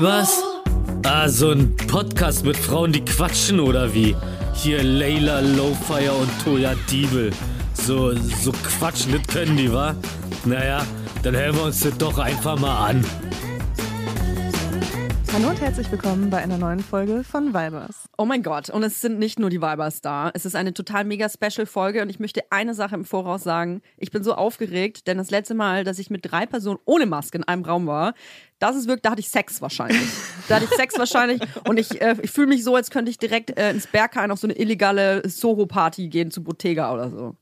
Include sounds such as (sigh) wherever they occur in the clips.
Weibers? Ah, so ein Podcast mit Frauen, die quatschen oder wie? Hier Layla Lowfire und Toya Diebel. So, so quatschen, das können die, wa? Naja, dann hören wir uns das doch einfach mal an. Hallo und herzlich willkommen bei einer neuen Folge von Vibers. Oh mein Gott, und es sind nicht nur die Vibers da. Es ist eine total mega Special Folge und ich möchte eine Sache im Voraus sagen. Ich bin so aufgeregt, denn das letzte Mal, dass ich mit drei Personen ohne Maske in einem Raum war, das ist wirklich, da hatte ich Sex wahrscheinlich. (laughs) Da hatte ich Sex wahrscheinlich und ich, äh, ich fühle mich so, als könnte ich direkt äh, ins Berghain auf so eine illegale Soho-Party gehen zu Bottega oder so.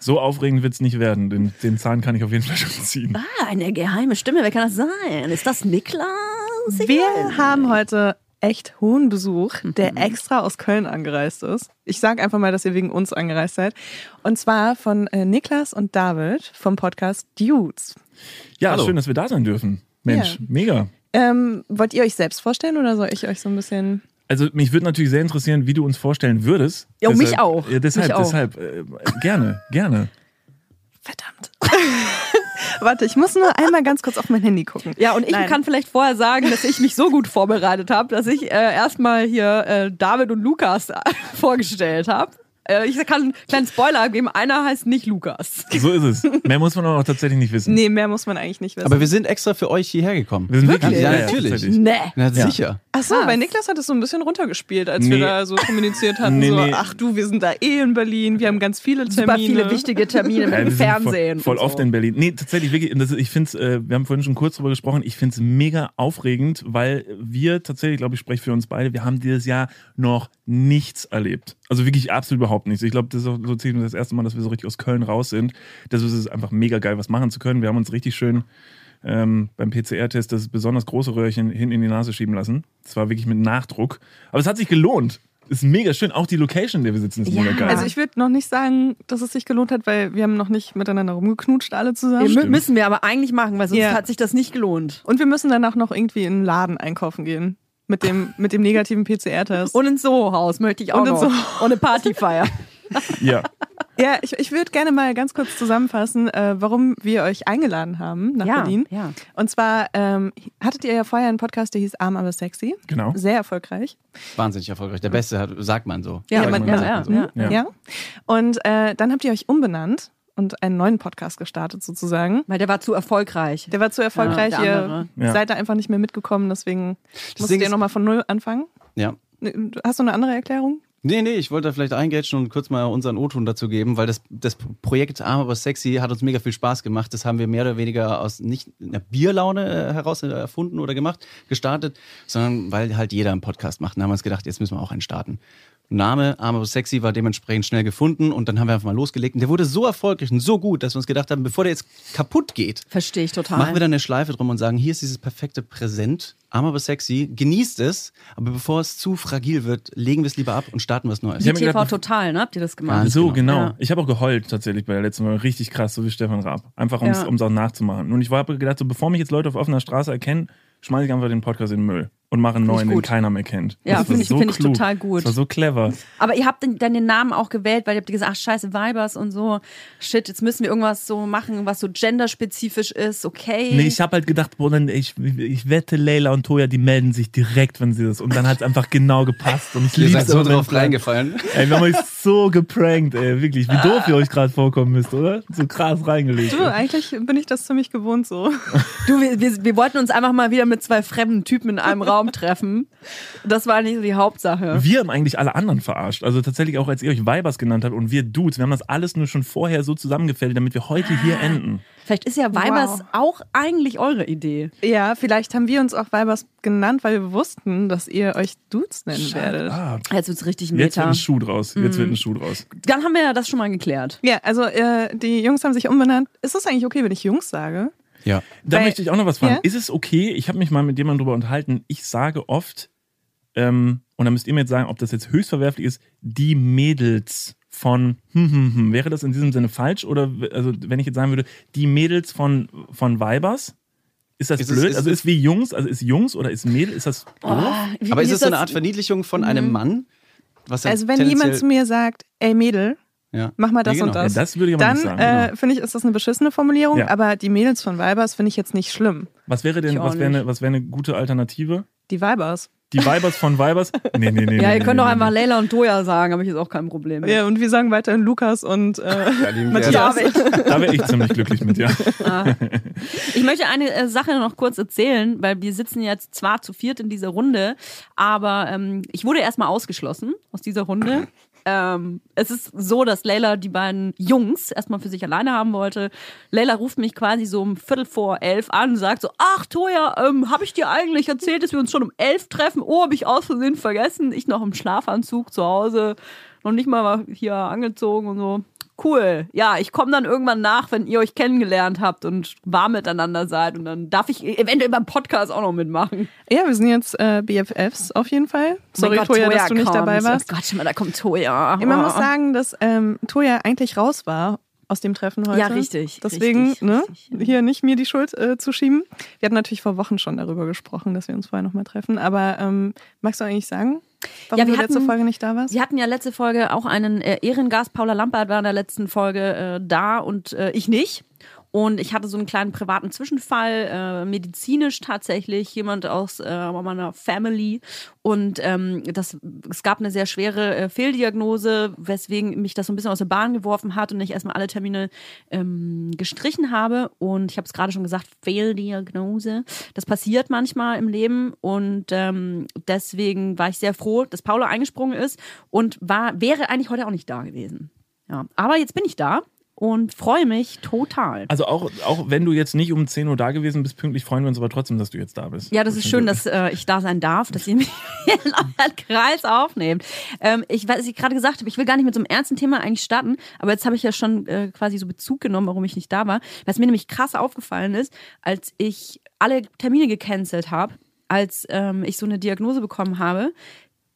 So aufregend wird es nicht werden. Den, den Zahn kann ich auf jeden Fall schon ziehen. Ah, eine geheime Stimme. Wer kann das sein? Ist das Niklas? Wir haben heute echt hohen Besuch, der Mhm. extra aus Köln angereist ist. Ich sage einfach mal, dass ihr wegen uns angereist seid. Und zwar von äh, Niklas und David vom Podcast Dudes. Ja, Hallo. schön, dass wir da sein dürfen. Mensch, Ja. mega. Ähm, wollt ihr euch selbst vorstellen oder soll ich euch so ein bisschen... Also mich würde natürlich sehr interessieren, wie du uns vorstellen würdest. Ja, mich Deshalb- auch. Ja, deshalb, Mich auch. deshalb. Äh, gerne, gerne. Verdammt. (laughs) Warte, ich muss nur einmal ganz kurz auf mein Handy gucken. Ja, und ich Nein. kann vielleicht vorher sagen, dass ich mich so gut vorbereitet habe, dass ich äh, erstmal hier äh, David und Lukas (laughs) vorgestellt habe. Äh, ich kann einen kleinen Spoiler geben, einer heißt nicht Lukas. So ist es. Mehr muss man aber auch tatsächlich nicht wissen. Nee, mehr muss man eigentlich nicht wissen. Aber wir sind extra für euch hierher gekommen. Wir sind wirklich, Ja, natürlich. tatsächlich. Nee. Na, Ja. sicher. Ach so, bei Niklas hat es so ein bisschen runtergespielt, als Nee. wir da so kommuniziert hatten. (laughs) Nee, so, nee. ach du, wir sind da eh in Berlin, wir haben ganz viele Termine. Super viele wichtige Termine mit Ja, sind Fernsehen. Voll, voll und so. oft in Berlin. Nee, tatsächlich, wirklich, das, ich finde es, äh, wir haben vorhin schon kurz drüber gesprochen, ich finde es mega aufregend, weil wir tatsächlich, glaube ich, spreche für uns beide, wir haben dieses Jahr noch nichts erlebt. Also wirklich absolut überhaupt nichts. Ich glaube, das ist auch so ziemlich das erste Mal, dass wir so richtig aus Köln raus sind. Das ist es einfach mega geil, was machen zu können. Wir haben uns richtig schön ähm, beim PCR-Test das besonders große Röhrchen hin in die Nase schieben lassen. Das war wirklich mit Nachdruck. Aber es hat sich gelohnt. Ist mega schön. Auch die Location, in der wir sitzen, ist Ja. mega geil. Also ich würde noch nicht sagen, dass es sich gelohnt hat, weil wir haben noch nicht miteinander rumgeknutscht alle zusammen. Ja, mü- müssen wir aber eigentlich machen, weil sonst Ja. hat sich das nicht gelohnt. Und wir müssen danach noch irgendwie in einen Laden einkaufen gehen. Mit dem, (laughs) mit dem negativen PCR-Test. Und ins Soho-Haus möchte ich auch Und ins noch. Soho. Und eine Partyfeier. ja. (laughs) Ja, ich, ich würde gerne mal ganz kurz zusammenfassen, äh, warum wir euch eingeladen haben nach Ja, Berlin. ja. Und zwar ähm, hattet ihr ja vorher einen Podcast, der hieß Arm aber sexy. Genau. Sehr erfolgreich. Wahnsinnig erfolgreich. Der Beste hat, sagt man so. Ja, man- sagt ja, man so. ja, Ja. Und äh, dann habt ihr euch umbenannt und einen neuen Podcast gestartet sozusagen. Weil der war zu erfolgreich. Der war zu erfolgreich, ihr seid da einfach nicht mehr mitgekommen, deswegen musstet Ding ihr nochmal von Null anfangen. Ja. Hast du eine andere Erklärung? Nee, nee, ich wollte da vielleicht eingrätschen und kurz mal unseren O-Ton dazu geben, weil das, das Projekt Arm aber sexy hat uns mega viel Spaß gemacht. Das haben wir mehr oder weniger aus nicht einer Bierlaune äh, heraus erfunden oder gemacht, gestartet, sondern weil halt jeder einen Podcast macht. Dann haben wir uns gedacht, jetzt müssen wir auch einen starten. Name Arm aber sexy war dementsprechend schnell gefunden und dann haben wir einfach mal losgelegt. Und der wurde so erfolgreich und so gut, dass wir uns gedacht haben, bevor der jetzt kaputt geht, Verstehe ich total. Machen wir dann eine Schleife drum und sagen, hier ist dieses perfekte Präsent, arm aber sexy, genießt es, aber bevor es zu fragil wird, legen wir es lieber ab und starten was Neues. Wie TV gedacht, Total, ne? Habt ihr das gemacht? So, genau. genau. Ja. Ich habe auch geheult tatsächlich bei der letzten Mal. Richtig krass, so wie Stefan Raab. Einfach um es Ja. auch nachzumachen. Und ich habe gedacht, so, bevor mich jetzt Leute auf offener Straße erkennen, schmeiße ich einfach den Podcast in den Müll und mache einen neuen, den keiner mehr kennt. Ja, Das war find ich- so find ich total gut. Das war so clever. Aber ihr habt dann den Namen auch gewählt, weil ihr habt gesagt, ach scheiße, Vibers und so. Shit, jetzt müssen wir irgendwas so machen, was so genderspezifisch ist, okay. Nee, ich habe halt gedacht, boah, dann, ich, ich wette, Leila und Toya, die melden sich direkt, wenn sie das. Und dann hat es einfach genau gepasst. Und ich Ihr seid so drauf reingefallen. Ey, wir haben euch so (laughs) geprankt, ey. Wirklich, wie doof ihr euch gerade vorkommen müsst, oder? So krass reingelegt. Du, eigentlich bin ich das ziemlich gewohnt so. Du, wir, wir, wir wollten uns einfach mal wieder mit zwei fremden Typen in einem (laughs) Raum treffen. Das war nicht so die Hauptsache. Wir haben eigentlich alle anderen verarscht. Also tatsächlich auch, als ihr euch Vibers genannt habt und wir Dudes. Wir haben das alles nur schon vorher so zusammengefällt, damit wir heute hier enden. Vielleicht ist ja Vibers Wow. auch eigentlich eure Idee. Ja, vielleicht haben wir uns auch Weibers genannt, weil wir wussten, dass ihr euch Dudes nennen werdet. Ah, Jetzt wird's richtig jetzt wird meta. ein Schuh draus. Jetzt wird ein Schuh draus. Dann haben wir ja das schon mal geklärt. Ja, also äh, die Jungs haben sich umbenannt. Ist das eigentlich okay, wenn ich Jungs sage? Ja. Da Weil- möchte ich auch noch was fragen. Ja? Ist es okay? Ich habe mich mal mit jemandem drüber unterhalten. Ich sage oft, ähm, und da müsst ihr mir jetzt sagen, ob das jetzt höchst verwerflich ist, die Mädels von hm, hm, hm. Wäre das in diesem Sinne falsch? Oder also wenn ich jetzt sagen würde, die Mädels von, von Vibers? Ist das Ist es- blöd? ist also es- ist wie Jungs, also ist Jungs oder ist Mädel? Ist das? Wie- Aber ist es so eine Art Verniedlichung von einem Mann? Was ja Also wenn jemand zu mir sagt, ey Mädel, Ja. Mach mal das Ja, genau. und das. Ja, das würde ich aber Dann nicht sagen. äh, genau. finde ich, ist das eine beschissene Formulierung, Ja. aber die Mädels von Vibers finde ich jetzt nicht schlimm. Was wäre denn, was wäre eine, was wäre eine gute Alternative? Die Vibers. Die Vibers von Vibers? (laughs) Nee, nee, nee. Ja, nee, ihr nee, könnt doch nee, einfach. Leila und Toya sagen, habe ich jetzt auch kein Problem mit. Ja, und wir sagen weiterhin Lukas und äh, Matthias. (laughs) Da wäre ich ziemlich glücklich mit, ja. (laughs) Ich möchte eine äh, Sache noch kurz erzählen, weil wir sitzen jetzt zwar zu viert in dieser Runde, aber ähm, ich wurde erstmal ausgeschlossen aus dieser Runde. Ähm, es ist so, dass Leila die beiden Jungs erstmal für sich alleine haben wollte. Leila ruft mich quasi so um Viertel vor elf an und sagt so, ach Toja, ähm, habe ich dir eigentlich erzählt, dass wir uns schon um elf treffen? Oh, habe ich aus Versehen vergessen. Ich noch im Schlafanzug zu Hause, noch nicht mal hier angezogen und so. Cool. Ja, ich komme dann irgendwann nach, wenn ihr euch kennengelernt habt und warm miteinander seid. Und dann darf ich eventuell beim Podcast auch noch mitmachen. Ja, wir sind jetzt äh, BFFs auf jeden Fall. Sorry, Mein Gott, Toja, dass du nicht kommt. dabei warst. Oh Gott, schon mal, da kommt Toja. Ja, man Oh. muss sagen, dass ähm, Toja eigentlich raus war aus dem Treffen heute. Ja, richtig, Deswegen, richtig, ne, richtig, ja. hier nicht mir die Schuld äh, zu schieben. Wir hatten natürlich vor Wochen schon darüber gesprochen, dass wir uns vorher nochmal treffen. Aber ähm, magst du eigentlich sagen, warum Ja, wir du letzte hatten- Folge nicht da warst? Wir hatten ja letzte Folge auch einen äh, Ehrengast. Paula Lampert war in der letzten Folge äh, da und äh, ich nicht. Und ich hatte so einen kleinen privaten Zwischenfall, äh, medizinisch tatsächlich, jemand aus äh, meiner Family. Und ähm, das, es gab eine sehr schwere äh, Fehldiagnose, weswegen mich das so ein bisschen aus der Bahn geworfen hat und ich erstmal alle Termine ähm, gestrichen habe. Und ich habe es gerade schon gesagt, Fehldiagnose. Das passiert manchmal im Leben. Und ähm, deswegen war ich sehr froh, dass Paula eingesprungen ist und war, wäre eigentlich heute auch nicht da gewesen. Ja, aber jetzt bin ich da und freue mich total. Also auch, auch wenn du jetzt nicht um 10 Uhr da gewesen bist, pünktlich freuen wir uns aber trotzdem, dass du jetzt da bist. Ja, das ist schön, dass äh, ich da sein darf, dass ihr mich (laughs) in euren Kreis aufnehmt. Ähm, ich weiß, was ich gerade gesagt habe, ich will gar nicht mit so einem ernsten Thema eigentlich starten, aber jetzt habe ich ja schon äh, quasi so Bezug genommen, warum ich nicht da war. Was mir nämlich krass aufgefallen ist, als ich alle Termine gecancelt habe, als ähm, ich so eine Diagnose bekommen habe,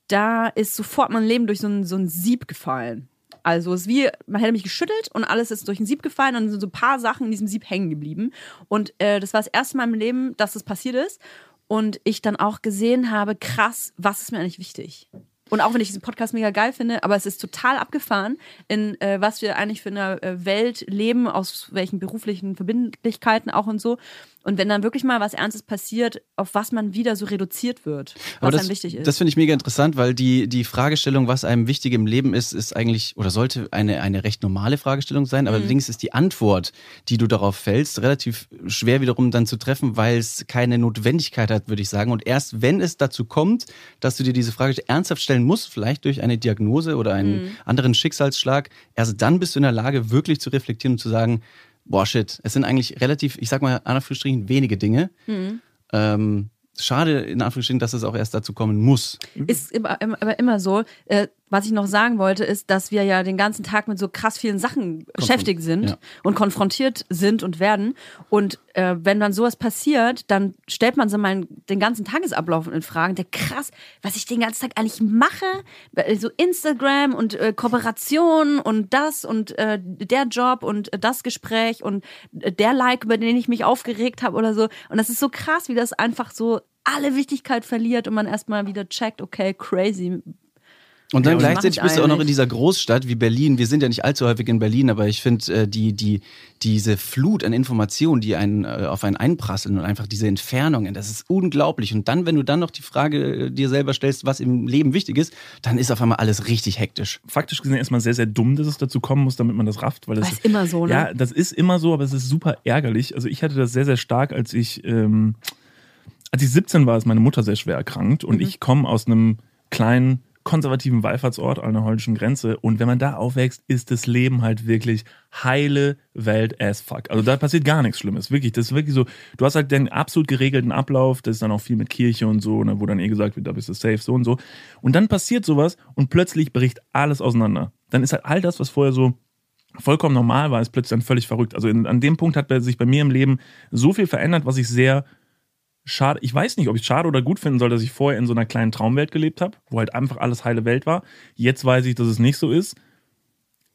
da ist sofort mein Leben durch so ein, so ein Sieb gefallen. Also es ist wie, man hätte mich geschüttelt und alles ist durch ein Sieb gefallen und sind so ein paar Sachen in diesem Sieb hängen geblieben. Und äh, das war das erste Mal im Leben, dass das passiert ist. Und ich dann auch gesehen habe, krass, was ist mir eigentlich wichtig? Und auch wenn ich diesen Podcast mega geil finde, aber es ist total abgefahren, in äh, was wir eigentlich für eine äh, Welt leben, aus welchen beruflichen Verbindlichkeiten auch und so. Und wenn dann wirklich mal was Ernstes passiert, auf was man wieder so reduziert wird, was Aber das, einem wichtig ist. das finde ich mega interessant, weil die, die Fragestellung, was einem wichtig im Leben ist, ist eigentlich oder sollte eine, eine recht normale Fragestellung sein. Mhm. Aber allerdings ist die Antwort, die du darauf fällst, relativ schwer wiederum dann zu treffen, weil es keine Notwendigkeit hat, würde ich sagen. Und erst wenn es dazu kommt, dass du dir diese Frage ernsthaft stellen musst, vielleicht durch eine Diagnose oder einen Mhm. anderen Schicksalsschlag, erst dann bist du in der Lage, wirklich zu reflektieren und zu sagen, boah shit, es sind eigentlich relativ, ich sag mal, Anführungsstrichen wenige Dinge. Mhm. Ähm, schade, in Anführungsstrichen, dass es auch erst dazu kommen muss. Ist aber immer so. Äh, was ich noch sagen wollte, ist, dass wir ja den ganzen Tag mit so krass vielen Sachen beschäftigt sind ja. und konfrontiert sind und werden. Und äh, wenn dann sowas passiert, dann stellt man so mal den ganzen Tagesablauf in Fragen. Der krass, was ich den ganzen Tag eigentlich mache, Äh, so Instagram und äh, Kooperation und das und äh, der Job und äh, das Gespräch und äh, der Like, über den ich mich aufgeregt habe oder so. Und das ist so krass, wie das einfach so alle Wichtigkeit verliert und man erstmal wieder checkt, okay, crazy. Und dann Ja, gleichzeitig bist du auch noch in dieser Großstadt wie Berlin. Wir sind ja nicht allzu häufig in Berlin, aber ich finde äh, die, die, diese Flut an Informationen, die einen, äh, auf einen einprasseln und einfach diese Entfernungen, das ist unglaublich. Und dann, wenn du dann noch die Frage äh, dir selber stellst, was im Leben wichtig ist, dann ist auf einmal alles richtig hektisch. Faktisch gesehen erstmal sehr, sehr dumm, dass es dazu kommen muss, damit man das rafft. Weil das Das ist immer so, ne? Ja, das ist immer so, aber es ist super ärgerlich. Also ich hatte das sehr, sehr stark, als ich, ähm, als ich 17 war, ist meine Mutter sehr schwer erkrankt und ich komme aus einem kleinen konservativen Wallfahrtsort an der holländischen Grenze und wenn man da aufwächst, ist das Leben halt wirklich heile Welt as fuck. Also da passiert gar nichts Schlimmes, wirklich. Das ist wirklich so, du hast halt den absolut geregelten Ablauf, das ist dann auch viel mit Kirche und so, ne, wo dann eh gesagt wird, da bist du safe, so und so. Und dann passiert sowas und plötzlich bricht alles auseinander. Dann ist halt all das, was vorher so vollkommen normal war, ist plötzlich dann völlig verrückt. Also in, an dem Punkt hat sich bei mir im Leben so viel verändert, was ich sehr schade, ich weiß nicht, ob ich es schade oder gut finden soll, dass ich vorher in so einer kleinen Traumwelt gelebt habe, wo halt einfach alles heile Welt war. Jetzt weiß ich, dass es nicht so ist.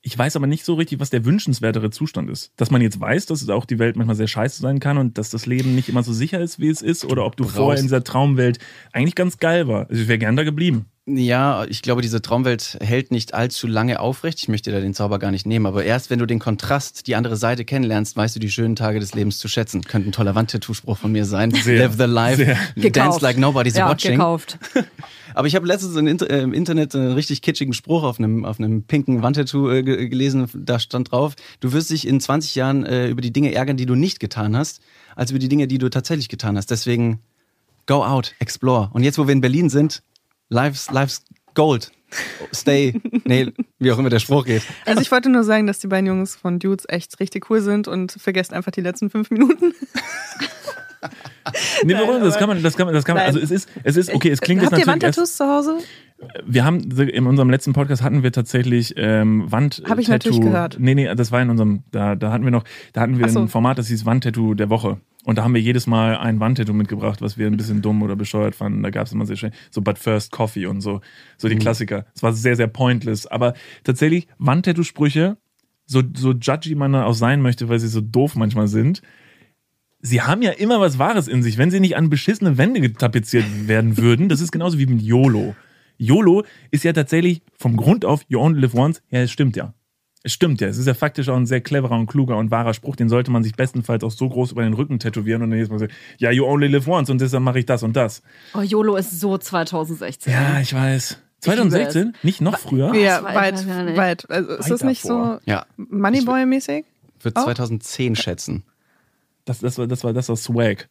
Ich weiß aber nicht so richtig, was der wünschenswertere Zustand ist. Dass man jetzt weiß, dass es auch die Welt manchmal sehr scheiße sein kann und dass das Leben nicht immer so sicher ist, wie es ist, oder ob du brauchst- vorher in dieser Traumwelt eigentlich ganz geil war. Also ich wäre gern da geblieben. Ja, ich glaube, diese Traumwelt hält nicht allzu lange aufrecht. Ich möchte da den Zauber gar nicht nehmen, aber erst wenn du den Kontrast, die andere Seite kennenlernst, weißt du die schönen Tage des Lebens zu schätzen. Könnte ein toller Wandtattoo-Spruch von mir sein. Sehr, Live the life, sehr. dance Gekauft. like nobody's ja, watching. gekauft. (laughs) Aber ich habe letztens im, Inter im Internet einen richtig kitschigen Spruch auf einem, auf einem pinken Wandtattoo äh, ge- gelesen. Da stand drauf, du wirst dich in 20 Jahren äh, über die Dinge ärgern, die du nicht getan hast, als über die Dinge, die du tatsächlich getan hast. Deswegen go out, explore. Und jetzt, wo wir in Berlin sind, life's, life's gold. Stay. nee, wie auch immer der Spruch geht. Also ich wollte nur sagen, dass die beiden Jungs von Dudes echt richtig cool sind und vergesst einfach die letzten fünf Minuten. Nee, Nein, warum? Das aber- kann man, das kann man, das kann man, Nein. also es ist, es ist, okay, es klingt jetzt Habt ihr natürlich erst, Wandtattoos zu Hause? wir haben, in unserem letzten Podcast hatten wir tatsächlich ähm, Wand Hab ich natürlich gehört. Nee, nee, das war in unserem, da, da hatten wir noch, da hatten wir so. ein Format, das hieß Wandtattoo der Woche. Und da haben wir jedes Mal ein Wandtattoo mitgebracht, was wir ein bisschen dumm oder bescheuert fanden. Da gab es immer sehr schön, so But First Coffee und so, so Mhm. die Klassiker. Es war sehr, sehr pointless. Aber tatsächlich, Wandtattoo-Sprüche, so, so judgy man da auch sein möchte, weil sie so doof manchmal sind, sie haben ja immer was Wahres in sich, wenn sie nicht an beschissene Wände getapeziert werden würden. Das ist genauso wie mit YOLO. YOLO ist ja tatsächlich vom Grund auf You Only Live Once. Ja, es stimmt ja. Es stimmt ja. Es ist ja faktisch auch ein sehr cleverer und kluger und wahrer Spruch. Den sollte man sich bestenfalls auch so groß über den Rücken tätowieren und dann jedes Mal sagen, ja, you only live once und deshalb mache ich das und das. Oh, YOLO ist so 2016. Ja, ich weiß. 2016? Nicht noch früher? ja, weit, ich nicht. weit. Also ist Weit das nicht davor. so Ja, Moneyboy-mäßig? würde Oh. 2010 schätzen. Das, das, war, das, war, das war Swag.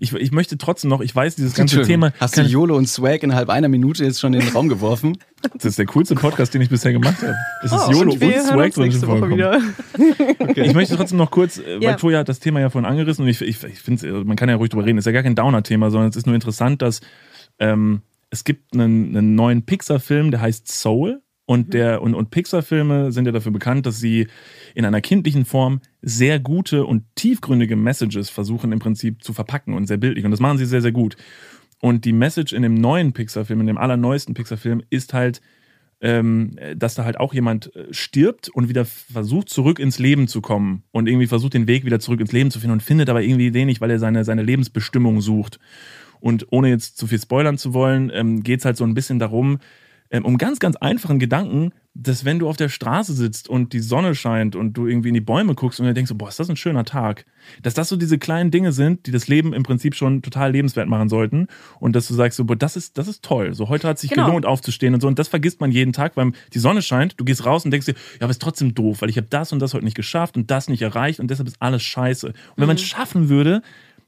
Ich, ich möchte trotzdem noch, ich weiß, dieses ganze Thema. Hast du YOLO und Swag innerhalb einer Minute jetzt schon in den Raum geworfen? das ist der coolste Podcast, den ich bisher gemacht habe. Es ist Oh, YOLO und und Swag drin vorgekommen. wieder. (laughs) Ich möchte trotzdem noch kurz, äh, weil Ja. Toja hat das Thema ja vorhin angerissen und ich, ich, ich finde, man kann ja ruhig drüber reden. Es ist ja gar kein Downer-Thema, sondern es ist nur interessant, dass ähm, es gibt einen, einen neuen Pixar-Film, der heißt Soul. Und, der, und, und Pixar-Filme sind ja dafür bekannt, dass sie in einer kindlichen Form sehr gute und tiefgründige Messages versuchen im Prinzip zu verpacken und sehr bildlich. Und das machen sie sehr, sehr gut. Und die Message in dem neuen Pixar-Film, in dem allerneuesten Pixar-Film, ist halt, ähm, dass da halt auch jemand äh, stirbt und wieder versucht, zurück ins Leben zu kommen und irgendwie versucht, den Weg wieder zurück ins Leben zu finden und findet aber irgendwie den nicht, weil er seine, seine Lebensbestimmung sucht. Und ohne jetzt zu viel spoilern zu wollen, ähm, geht es halt so ein bisschen darum, ähm, um ganz, ganz einfachen Gedanken, dass wenn du auf der Straße sitzt und die Sonne scheint und du irgendwie in die Bäume guckst und dir denkst, so, boah, ist das ein schöner Tag, dass das so diese kleinen Dinge sind, die das Leben im Prinzip schon total lebenswert machen sollten und dass du sagst, so, boah, das ist, das ist toll, so heute hat sich Genau. gelohnt aufzustehen und so und das vergisst man jeden Tag, weil die Sonne scheint, du gehst raus und denkst dir, ja, aber ist trotzdem doof, weil ich habe das und das heute nicht geschafft und das nicht erreicht und deshalb ist alles scheiße. Und wenn man es schaffen würde,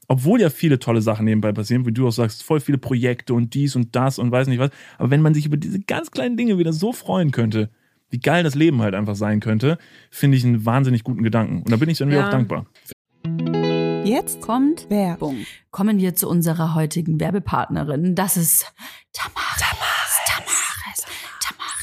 obwohl ja viele tolle Sachen nebenbei passieren, wie du auch sagst, voll viele Projekte und dies und das und weiß nicht was. Aber wenn man sich über diese ganz kleinen Dinge wieder so freuen könnte, wie geil das Leben halt einfach sein könnte, finde ich einen wahnsinnig guten Gedanken. Und da bin ich dann wieder Ja. auch dankbar. Jetzt Kommt Werbung. Kommen wir zu unserer heutigen Werbepartnerin. Das ist Tamaris. Tamaris. Tamaris.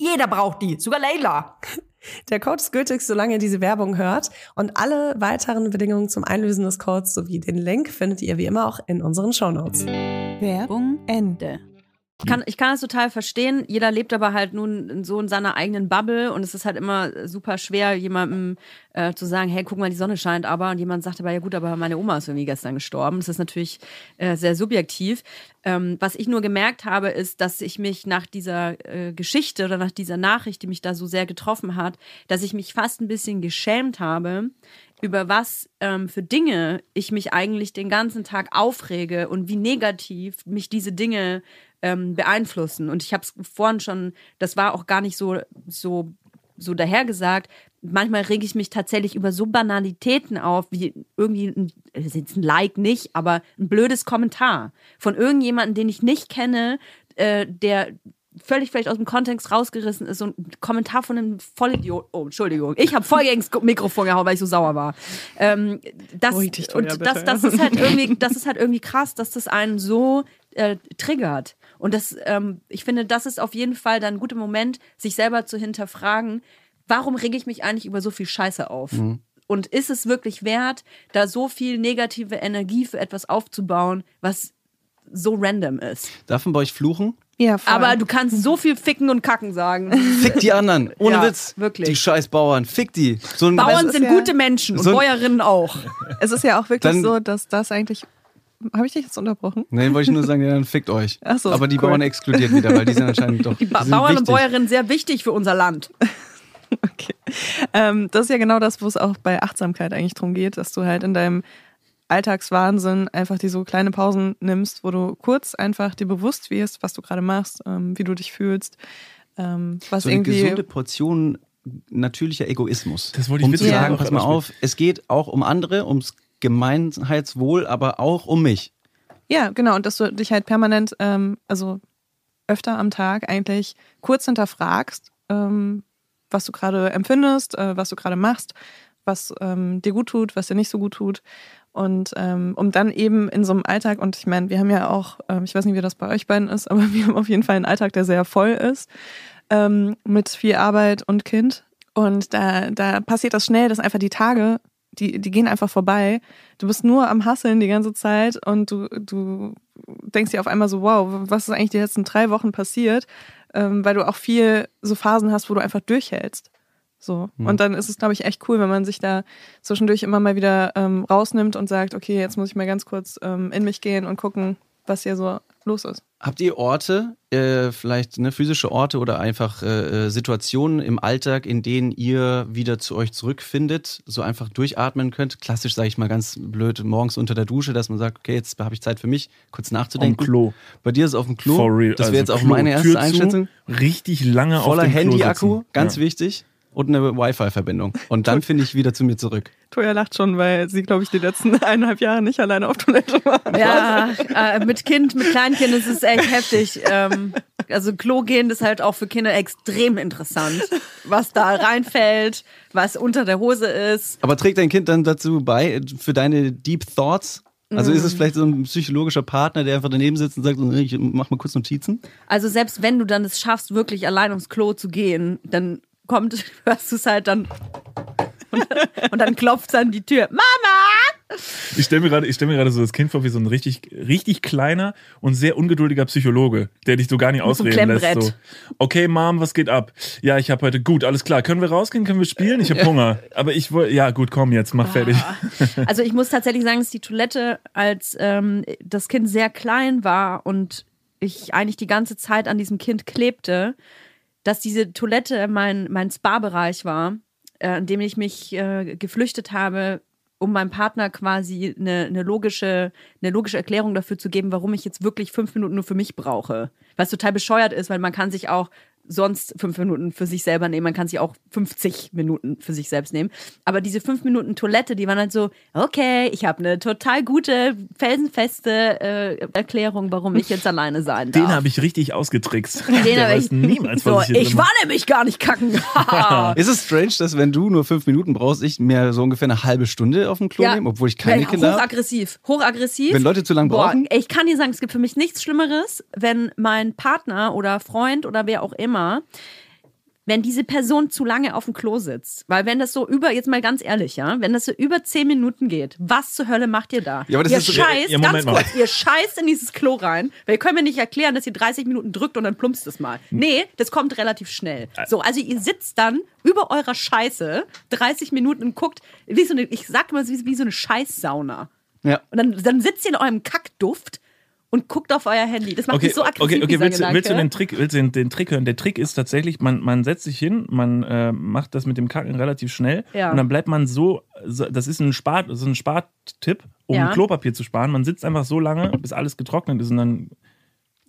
jeder braucht die, sogar Leila. Der Code ist gültig, solange ihr diese Werbung hört. Und alle weiteren Bedingungen zum Einlösen des Codes sowie den Link findet ihr wie immer auch in unseren Shownotes. Werbung Ende. Ich kann, ich kann das total verstehen. Jeder lebt aber halt nun so in seiner eigenen Bubble und es ist halt immer super schwer, jemandem äh, zu sagen, hey, guck mal, die Sonne scheint aber. Und jemand sagt aber, ja gut, aber meine Oma ist irgendwie gestern gestorben. Das ist natürlich äh, sehr subjektiv. Ähm, was ich nur gemerkt habe, ist, dass ich mich nach dieser äh, Geschichte oder nach dieser Nachricht, die mich da so sehr getroffen hat, dass ich mich fast ein bisschen geschämt habe, über was ähm, für Dinge ich mich eigentlich den ganzen Tag aufrege und wie negativ mich diese Dinge ähm, beeinflussen. Und ich habe es vorhin schon, das war auch gar nicht so, so, so dahergesagt. Manchmal rege ich mich tatsächlich über so Banalitäten auf, wie irgendwie ein, jetzt ein Like nicht, aber ein blödes Kommentar von irgendjemandem, den ich nicht kenne, äh, der völlig vielleicht aus dem Kontext rausgerissen ist, so ein Kommentar von einem Vollidiot. Oh, Entschuldigung. Ich habe voll gegen das Mikrofon gehauen, weil ich so sauer war. Ähm, das, Beruhig dich, und das, das ist halt (laughs) irgendwie, das ist halt irgendwie krass, dass das einen so äh, triggert. Und das, ähm, ich finde, das ist auf jeden Fall dann ein guter Moment, sich selber zu hinterfragen, warum rege ich mich eigentlich über so viel Scheiße auf? Und ist es wirklich wert, da so viel negative Energie für etwas aufzubauen, was so random ist? Darf man bei euch fluchen? Ja, voll. Aber du kannst so viel ficken und kacken sagen. (laughs) Fick die anderen, ohne Ja, Witz. wirklich. Die scheiß Bauern, fick die. So ein Bauern sind ja- gute Menschen und So Bäuerinnen auch. (laughs) es ist ja auch wirklich Dann- so, dass das eigentlich. Habe ich dich jetzt unterbrochen? Nein, wollte ich nur sagen, ja, dann fickt euch. Ach so, Aber die cool. Bauern exkludiert wieder, weil die sind anscheinend doch. Die ba sind Bauern und wichtig. Bäuerinnen sehr wichtig für unser Land. (laughs) Okay. Ähm, das ist ja genau das, wo es auch bei Achtsamkeit eigentlich drum geht, dass du halt in deinem Alltagswahnsinn einfach die so kleine Pausen nimmst, wo du kurz einfach dir bewusst wirst, was du gerade machst, ähm, wie du dich fühlst, ähm, was So eine irgendwie. gesunde Portion natürlicher Egoismus. Das wollte ich um zu sagen, pass mal auf, es geht auch um andere, ums Gemeinheitswohl, aber auch um mich. Ja, genau. Und dass du dich halt permanent, ähm, also öfter am Tag eigentlich kurz hinterfragst, ähm, was du gerade empfindest, äh, was du gerade machst, was ähm, dir gut tut, was dir nicht so gut tut. Und ähm, um dann eben in so einem Alltag, und ich meine, wir haben ja auch, ähm, ich weiß nicht, wie das bei euch beiden ist, aber (laughs) wir haben auf jeden Fall einen Alltag, der sehr voll ist, ähm, mit viel Arbeit und Kind. Und da, da passiert das schnell, dass einfach die Tage, die, die gehen einfach vorbei. Du bist nur am Hasseln die ganze Zeit und du, du denkst dir auf einmal so, wow, was ist eigentlich die letzten drei Wochen passiert? Ähm, weil du auch viel so Phasen hast, wo du einfach durchhältst. So. Mhm. Und dann ist es, glaube ich, echt cool, wenn man sich da zwischendurch immer mal wieder ähm, rausnimmt und sagt, okay, jetzt muss ich mal ganz kurz ähm, in mich gehen und gucken, was hier so los ist. Habt ihr Orte, äh, vielleicht ne, physische Orte oder einfach äh, äh, Situationen im Alltag, in denen ihr wieder zu euch zurückfindet, so einfach durchatmen könnt? Klassisch, sage ich mal ganz blöd, morgens unter der Dusche, dass man sagt, okay, jetzt habe ich Zeit für mich, kurz nachzudenken. Klo. Bei dir ist es auf dem Klo. For real. Das wäre jetzt Also auch Klo, meine erste Tür zu, Einschätzung. Richtig lange Voller auf dem Klo Handy-Akku, ganz ja. wichtig. Und eine Wi-Fi-Verbindung. Und dann finde ich wieder zu mir zurück. Toja lacht schon, weil sie, glaube ich, die letzten (laughs) eineinhalb Jahre nicht alleine auf Toilette war. Ja, äh, mit Kind, mit Kleinkind ist es echt heftig. Ähm, also Klo gehen ist halt auch für Kinder extrem interessant. Was da reinfällt, was unter der Hose ist. Aber trägt dein Kind dann dazu bei, für deine Deep Thoughts? Also ist es vielleicht so ein psychologischer Partner, der einfach daneben sitzt und sagt, ich mach mal kurz Notizen? Also selbst wenn du dann es schaffst, wirklich allein ums Klo zu gehen, dann kommt, (laughs) hörst du es halt dann und, und dann klopft es an die Tür. Mama! Ich stelle mir gerade, ich stell mir so das Kind vor wie so ein richtig, richtig kleiner und sehr ungeduldiger Psychologe, der dich so gar nicht so ausreden lässt. Klemmbrett. So, okay, Mom, was geht ab? Ja, ich habe heute gut, alles klar. Können wir rausgehen? Können wir spielen? Ich habe Hunger. Aber ich wollte, ja gut, komm jetzt, mach fertig. (laughs) Also ich muss tatsächlich sagen, dass die Toilette, als ähm, das Kind sehr klein war und ich eigentlich die ganze Zeit an diesem Kind klebte, dass diese Toilette mein, mein Spa-Bereich war, äh, in dem ich mich äh, geflüchtet habe, um meinem Partner quasi eine, eine, logische, eine logische Erklärung dafür zu geben, warum ich jetzt wirklich fünf Minuten nur für mich brauche. Was total bescheuert ist, weil man kann sich auch sonst fünf Minuten für sich selber nehmen. Man kann sich auch 50 Minuten für sich selbst nehmen. Aber diese fünf Minuten Toilette, die waren halt so, okay, ich habe eine total gute, felsenfeste äh, Erklärung, warum ich jetzt alleine sein darf. Den habe ich richtig ausgetrickst. Den Der hab weiß ich niemals, so, ich hier ich war nämlich gar nicht kacken. (laughs) (laughs) Ist es strange, dass wenn du nur fünf Minuten brauchst, ich mir so ungefähr eine halbe Stunde auf dem Klo nehme, obwohl ich keine Ja, Kinder habe? Hochaggressiv. Hochaggressiv. Wenn Leute zu lang Boah, brauchen? ich kann dir sagen, es gibt für mich nichts Schlimmeres, wenn mein Partner oder Freund oder wer auch immer, wenn diese Person zu lange auf dem Klo sitzt. Weil wenn das so über, jetzt mal ganz ehrlich, ja, wenn das so über zehn Minuten geht, was zur Hölle macht ihr da? Ja, aber das ihr ist scheißt, Ja, ganz mal. kurz, ihr scheißt in dieses Klo rein, weil ihr könnt mir nicht erklären, dass ihr 30 Minuten drückt und dann plumpst es mal. Nee, das kommt relativ schnell. So, also ihr sitzt dann über eurer Scheiße 30 Minuten und guckt, wie so eine, ich sag mal, wie, wie so eine Scheißsauna. Ja. Und dann, dann sitzt ihr in eurem Kackduft und guckt auf euer Handy. Das macht Okay, mich so aggressiv. okay, okay. Willst, du- willst du den Trick, willst du den, den Trick hören? Der Trick ist tatsächlich, man, man setzt sich hin, man äh, macht das mit dem Kacken relativ schnell Ja. und dann bleibt man so, so das ist ein Spart, das ist ein Spartipp, um Ja. Klopapier zu sparen. Man sitzt einfach so lange, bis alles getrocknet ist und dann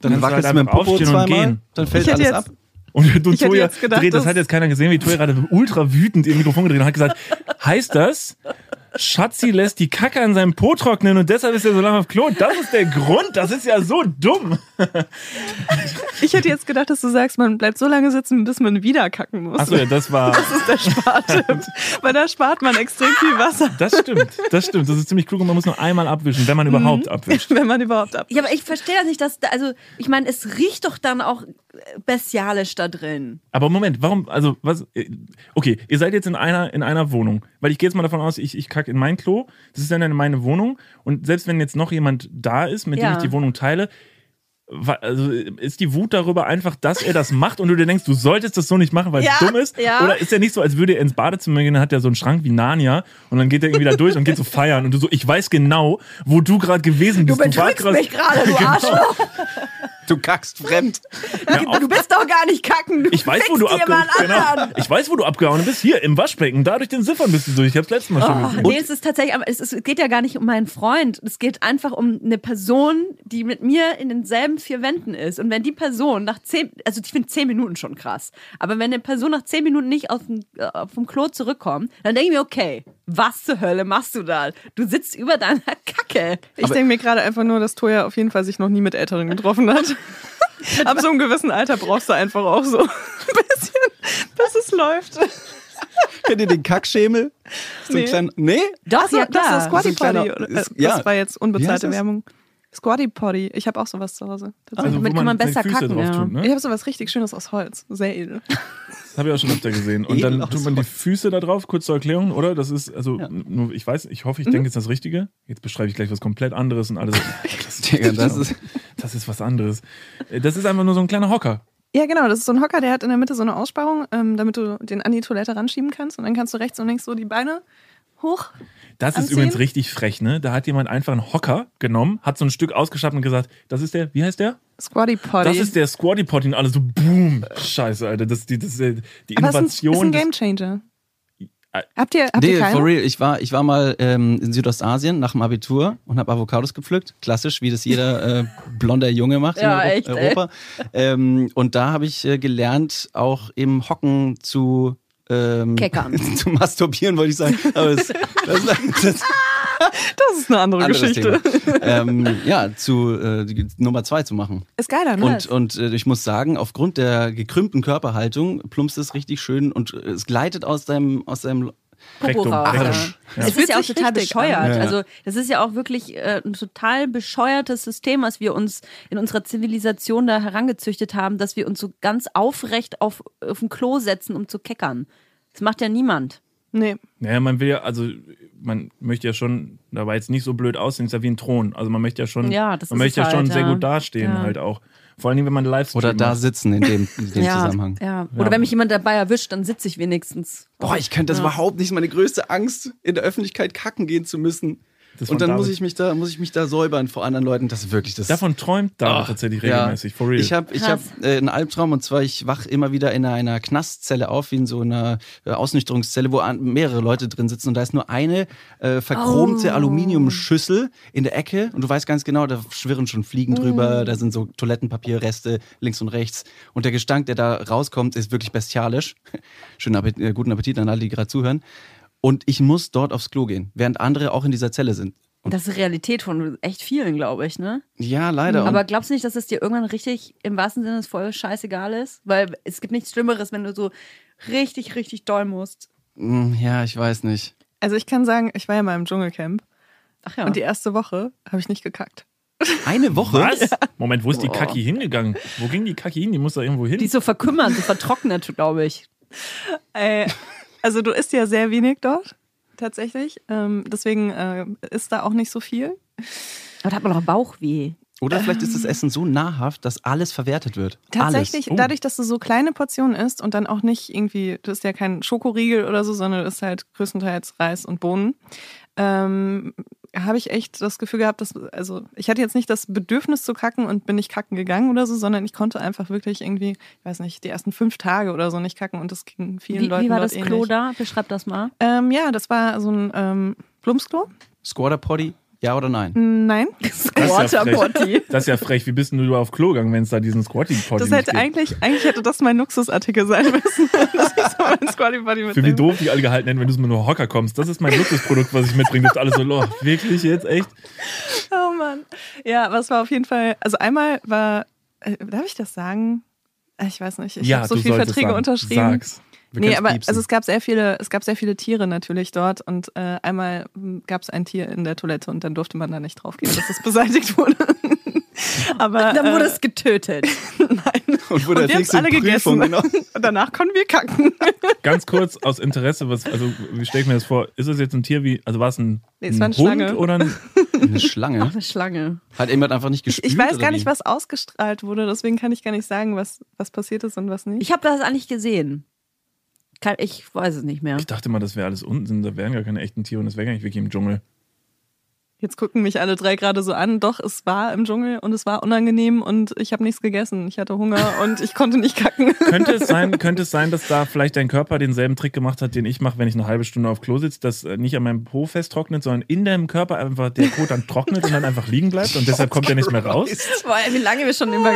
Dann du wackelst halt du mit dem Popo aufstehen und zweimal, gehen. dann fällt alles jetzt- ab. Und du, Toja jetzt gedacht, dreht, das hat jetzt keiner gesehen, wie Toja gerade ultra wütend ihr Mikrofon gedreht hat und hat gesagt, (laughs) heißt das, Schatzi lässt die Kacke an seinem Po trocknen und deshalb ist er so lange auf Klo? Das ist der Grund, das ist ja so dumm. (laughs) Ich hätte jetzt gedacht, dass du sagst, man bleibt so lange sitzen, bis man wieder kacken muss. Achso, ja, das war... Das ist der Spartipp. (laughs) Weil da spart man extrem viel Wasser, Das stimmt, das stimmt. Das ist ziemlich klug und man muss nur einmal abwischen, wenn man Mhm. überhaupt abwischt. (laughs) wenn man überhaupt ab. Ja, aber ich verstehe das nicht, dass, da- also, ich meine, es riecht doch dann auch bestialisch da drin. Aber Moment, warum, also, was, äh, okay, ihr seid jetzt in einer, in einer Wohnung, weil ich gehe jetzt mal davon aus, ich, ich kacke in mein Klo, das ist dann in meine Wohnung und selbst wenn jetzt noch jemand da ist, mit dem Ja. ich die Wohnung teile, also ist die Wut darüber einfach, dass er das macht und du dir denkst, du solltest das so nicht machen, weil es Ja, dumm ist? ja. Oder ist er nicht so, als würde er ins Badezimmer gehen, dann hat er so einen Schrank wie Narnia und dann geht er irgendwie da durch und geht so feiern und du so, ich weiß genau, wo du gerade gewesen Du bist. warst betrügst grad- mich gerade, du (laughs) Genau. Du kackst fremd. Du bist doch gar nicht kacken. Du Ich weiß, wo du abge jemand genau. anderen. Ich weiß, wo du abgehauen bist. Hier im Waschbecken. Da durch den Siphon bist du durch. Ich hab's letztes Mal schon Oh, gesehen. nee, es ist tatsächlich, aber es, ist, es geht ja gar nicht um meinen Freund. Es geht einfach um eine Person, die mit mir in denselben vier Wänden ist. Und wenn die Person nach zehn, also ich finde zehn Minuten schon krass, aber wenn eine Person nach zehn Minuten nicht auf dem, äh, vom Klo zurückkommt, dann denke ich mir, okay, was zur Hölle machst du da? Du sitzt über deiner Kacke. Ich denke mir gerade einfach nur, dass Toya auf jeden Fall sich noch nie mit Älteren getroffen hat. (laughs) Ab so einem gewissen Alter brauchst du einfach auch so (laughs) ein bisschen, bis es läuft. Kennt ihr den Kackschemel? So Nee. ein kleiner, nee? Doch, Achso, ja das klar. ist Squatty Das ist ein Potty. ja. Das war jetzt unbezahlte das? Werbung. Squatty Potty. Ich habe auch sowas zu Hause. tatsächlich. damit kann man seine besser kacken, ja. tut, ne? Ich habe sowas richtig Schönes aus Holz. Sehr edel. Das habe ich auch schon öfter gesehen. Und dann tut man die Füße da drauf, kurz zur Erklärung, oder? Das ist, also, nur, ich weiß, ich hoffe, ich denke, jetzt das Richtige. Jetzt beschreibe ich gleich was komplett anderes und alles. Das, (laughs) Digga, das ist. das ist was anderes. Äh, Das ist einfach nur so ein kleiner Hocker. Ja, genau. Das ist so ein Hocker, der hat in der Mitte so eine Aussparung, ähm, damit du den an die Toilette ranschieben kannst. Und dann kannst du rechts und links so die Beine hoch. Das ist Anziehen? übrigens richtig frech, ne? Da hat jemand einfach einen Hocker genommen, hat so ein Stück ausgeschafft und gesagt, das ist der, wie heißt der? Squatty Potty. Das ist der Squatty Potty und alle so, boom. Scheiße, Alter. Das, die, das, äh, die Aber es ist ein, Innovation. ist ein des- Game Changer. Äh, Habt ihr, habt Nee, ihr keine? for real. Ich war, ich war mal ähm, in Südostasien nach dem Abitur und habe Avocados gepflückt. Klassisch, wie das jeder äh, blonder Junge macht (laughs) Ja, in Euro echt. Europa. Ähm, und da habe ich äh, gelernt, auch im Hocken zu ähm, Keckern. (laughs) zu masturbieren, wollte ich sagen. Aber das, das, das, Das ist eine andere Geschichte. Ähm, ja, zu äh, Nummer zwei zu machen. Ist geiler, ne? Und, und äh, ich muss sagen, aufgrund der gekrümmten Körperhaltung plumpst es richtig schön und äh, es gleitet aus deinem, aus deinem Rektum, raus. Rektum. Ja. Es ist ja auch total bescheuert. Ja, ja. Also das ist ja auch wirklich äh, ein total bescheuertes System, was wir uns in unserer Zivilisation da herangezüchtet haben, dass wir uns so ganz aufrecht auf, auf ein Klo setzen, um zu keckern. Das macht ja niemand. nee. Naja, man will ja, also man möchte ja schon, da war jetzt nicht so blöd aussehen, ist ja wie ein Thron. Also man möchte ja schon, Ja, das man ist möchte es ja schon halt, sehr gut dastehen Ja. halt auch. Vor allem, wenn man live Oder da sitzen in dem, in dem (laughs) ja, Zusammenhang. ja. Oder wenn mich jemand dabei erwischt, dann sitze ich wenigstens. Boah, ich könnte das Ja. überhaupt nicht. Meine größte Angst, in der Öffentlichkeit kacken gehen zu müssen. Das Und dann muss David. ich mich da, muss ich mich da säubern vor anderen Leuten. Das ist wirklich das. Davon träumt David Oh, tatsächlich ja. regelmäßig, for real. Ich habe ich hab, äh, einen Albtraum und zwar, ich wach immer wieder in einer Knastzelle auf, wie in so einer äh, Ausnüchterungszelle, wo an, mehrere Leute drin sitzen und da ist nur eine äh, verchromte Oh. Aluminiumschüssel in der Ecke und du weißt ganz genau, da schwirren schon Fliegen Mm. drüber, da sind so Toilettenpapierreste links und rechts und der Gestank, der da rauskommt, ist wirklich bestialisch. (laughs) Schönen Appetit, äh, guten Appetit an alle, die gerade zuhören. Und ich muss dort aufs Klo gehen, während andere auch in dieser Zelle sind. Das ist Realität von echt vielen, glaube ich, ne? Ja, leider. Aber Und- glaubst du nicht, dass es dir irgendwann richtig im wahrsten Sinne voll scheißegal ist? Weil es gibt nichts Schlimmeres, wenn du so richtig, richtig doll musst. Mm, ja, ich weiß nicht. Also ich kann sagen, ich war ja mal im Dschungelcamp Ach ja. und die erste Woche habe ich nicht gekackt. Eine Woche? Was? Moment, wo ist die Boah. Kaki hingegangen? Wo ging die Kaki hin? Die muss da irgendwo hin. die ist so verkümmert, so vertrocknet, glaube ich. Äh, also du isst ja sehr wenig dort, tatsächlich. Ähm, deswegen äh, ist da auch nicht so viel. Aber da hat man doch Bauchweh. Oder vielleicht ist das Essen so nahrhaft, dass alles verwertet wird. Tatsächlich, Oh. dadurch, dass du so kleine Portionen isst und dann auch nicht irgendwie, du isst ja kein Schokoriegel oder so, sondern du isst halt größtenteils Reis und Bohnen, ähm, habe ich echt das Gefühl gehabt, dass, also ich hatte jetzt nicht das Bedürfnis zu kacken und bin nicht kacken gegangen oder so, sondern ich konnte einfach wirklich irgendwie, ich weiß nicht, die ersten fünf Tage oder so nicht kacken und das ging vielen Wie, Leuten wie war dort das Klo ähnlich. da? Beschreib das mal. Ähm, ja, das war so ein ähm, Plumpsklo. Squatter Potty, ja oder nein? Nein. Das ist ja frech. Potty. Das ist ja frech. Wie bist denn du auf Klo gegangen, wenn es da diesen squatty potty Das hätte eigentlich, eigentlich hätte das mein Luxusartikel sein müssen. (laughs) dass ich so mein Squatty Potty Für wie mitnehme. doof die alle gehalten hätten, wenn du mit nur Hocker kommst. Das ist mein Luxusprodukt, was ich mitbringe. Das alle so, oh, wirklich jetzt echt? Oh Mann. Ja, es war auf jeden Fall, also einmal war, äh, darf ich das sagen? Ich weiß nicht, ich ja, habe so du viele Verträge sagen. unterschrieben. Sag's. Wir nee, aber piepsen. also es gab sehr viele, es gab sehr viele Tiere natürlich dort und äh, einmal gab es ein Tier in der Toilette und dann durfte man da nicht draufgehen, dass es (laughs) beseitigt wurde. aber Dann wurde äh, es getötet. (laughs) nein. Und wurde Und wir haben es alle gegessen. Prüfung, genau. (laughs) Und danach konnten wir kacken. Ganz kurz aus Interesse, was, also wie stelle ich mir das vor? Ist es jetzt ein Tier wie, also war es ein, Nee, es ein war eine Hund Schlange. oder ein, Eine Schlange. Ach, eine Schlange. Hat jemand einfach nicht gespielt? Ich weiß gar nicht, was ausgestrahlt wurde, deswegen kann ich gar nicht sagen, was, was passiert ist und was nicht. Ich habe das eigentlich gesehen. Kann, ich weiß es nicht mehr. Ich dachte mal, das wäre alles unten, da wären gar keine echten Tiere und das wäre gar nicht wirklich im Dschungel. Jetzt gucken mich alle drei gerade so an. Doch, es war im Dschungel und es war unangenehm und ich habe nichts gegessen. Ich hatte Hunger (laughs) und ich konnte nicht kacken. Könnte es sein, (laughs) könnte es sein, dass da vielleicht dein Körper denselben Trick gemacht hat, den ich mache, wenn ich eine halbe Stunde auf Klo sitze, dass äh, nicht an meinem Po festtrocknet, sondern in deinem Körper einfach der Kot dann trocknet und dann einfach liegen bleibt und deshalb kommt er nicht mehr raus? (laughs) Boah, wie lange wir schon über,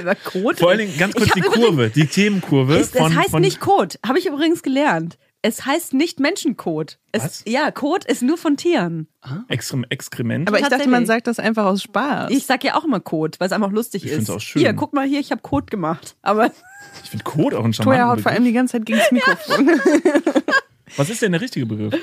über Code Vor allen Dingen ganz kurz Ich die Kurve, die Themenkurve Es, von, es heißt von nicht Code. Habe ich übrigens gelernt. Es heißt nicht Menschencode. Es, Was? Ja, Code ist nur von Tieren. Exkrem Exkrement. Aber ich dachte, man sagt das einfach aus Spaß. Ich sag ja auch immer Code, weil es einfach lustig Ich ist. find's auch schön. Hier, guck mal hier, ich habe Code gemacht. Aber (laughs) Ich finde Kot auch ein Toya haut charmanten vor allem die ganze Zeit gegen das (laughs) Mikrofon. Was ist denn der richtige Begriff?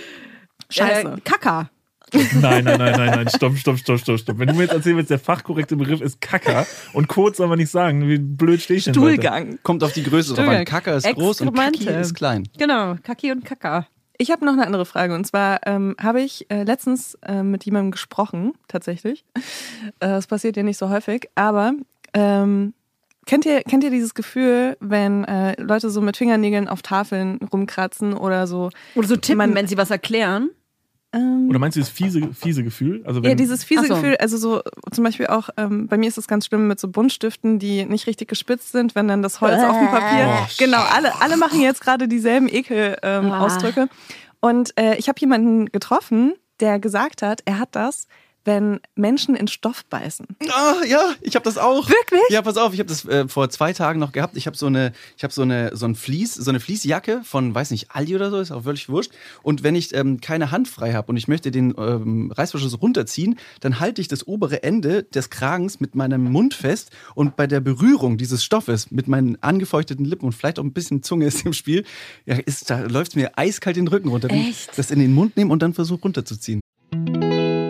Scheiße. Äh, Kaka. Nein, nein, nein, nein, nein, stopp, stopp, stopp, stopp, stopp. Wenn du mir jetzt erzählen willst, der fachkorrekte Begriff ist Kacker und Kot soll man nicht sagen, wie blöd stehe ich denn heute? Stuhlgang. Kommt auf die Größe drauf an. Kacker ist groß und Kaki ist klein. Genau, Kaki und Kaka. Ich habe noch eine andere Frage. Und zwar ähm, habe ich äh, letztens äh, mit jemandem gesprochen, tatsächlich. (laughs) Äh, das passiert ja nicht so häufig, aber ähm, kennt, ihr, kennt ihr dieses Gefühl, wenn äh, Leute so mit Fingernägeln auf Tafeln rumkratzen oder so? Oder so tippen, Man- wenn sie was erklären. Ähm, Oder meinst du das fiese, fiese Gefühl? Also wenn, ja, dieses fiese so. Gefühl, also so zum Beispiel auch, ähm, bei mir ist es ganz schlimm mit so Buntstiften, die nicht richtig gespitzt sind, wenn dann das Holz auf dem Papier. Oh, genau, alle, alle machen jetzt gerade dieselben Ekel-Ausdrücke. Ähm, Ah. Ausdrücke. Und äh, ich habe jemanden getroffen, der gesagt hat, er hat das, wenn Menschen in Stoff beißen. Ah, ja, ich habe das auch. Wirklich? Ja, pass auf, ich habe das äh, vor zwei Tagen noch gehabt. Ich habe so eine, ich habe so eine, so ein Vlies, so eine Fließjacke von, weiß nicht, Aldi oder so, ist auch völlig wurscht. Und wenn ich ähm, keine Hand frei habe und ich möchte den ähm, Reißverschluss runterziehen, dann halte ich das obere Ende des Kragens mit meinem Mund fest und bei der Berührung dieses Stoffes mit meinen angefeuchteten Lippen und vielleicht auch ein bisschen Zunge ist im Spiel, ja, ist, da läuft mir eiskalt den Rücken runter. Echt? Das in den Mund nehmen und dann versuche runterzuziehen.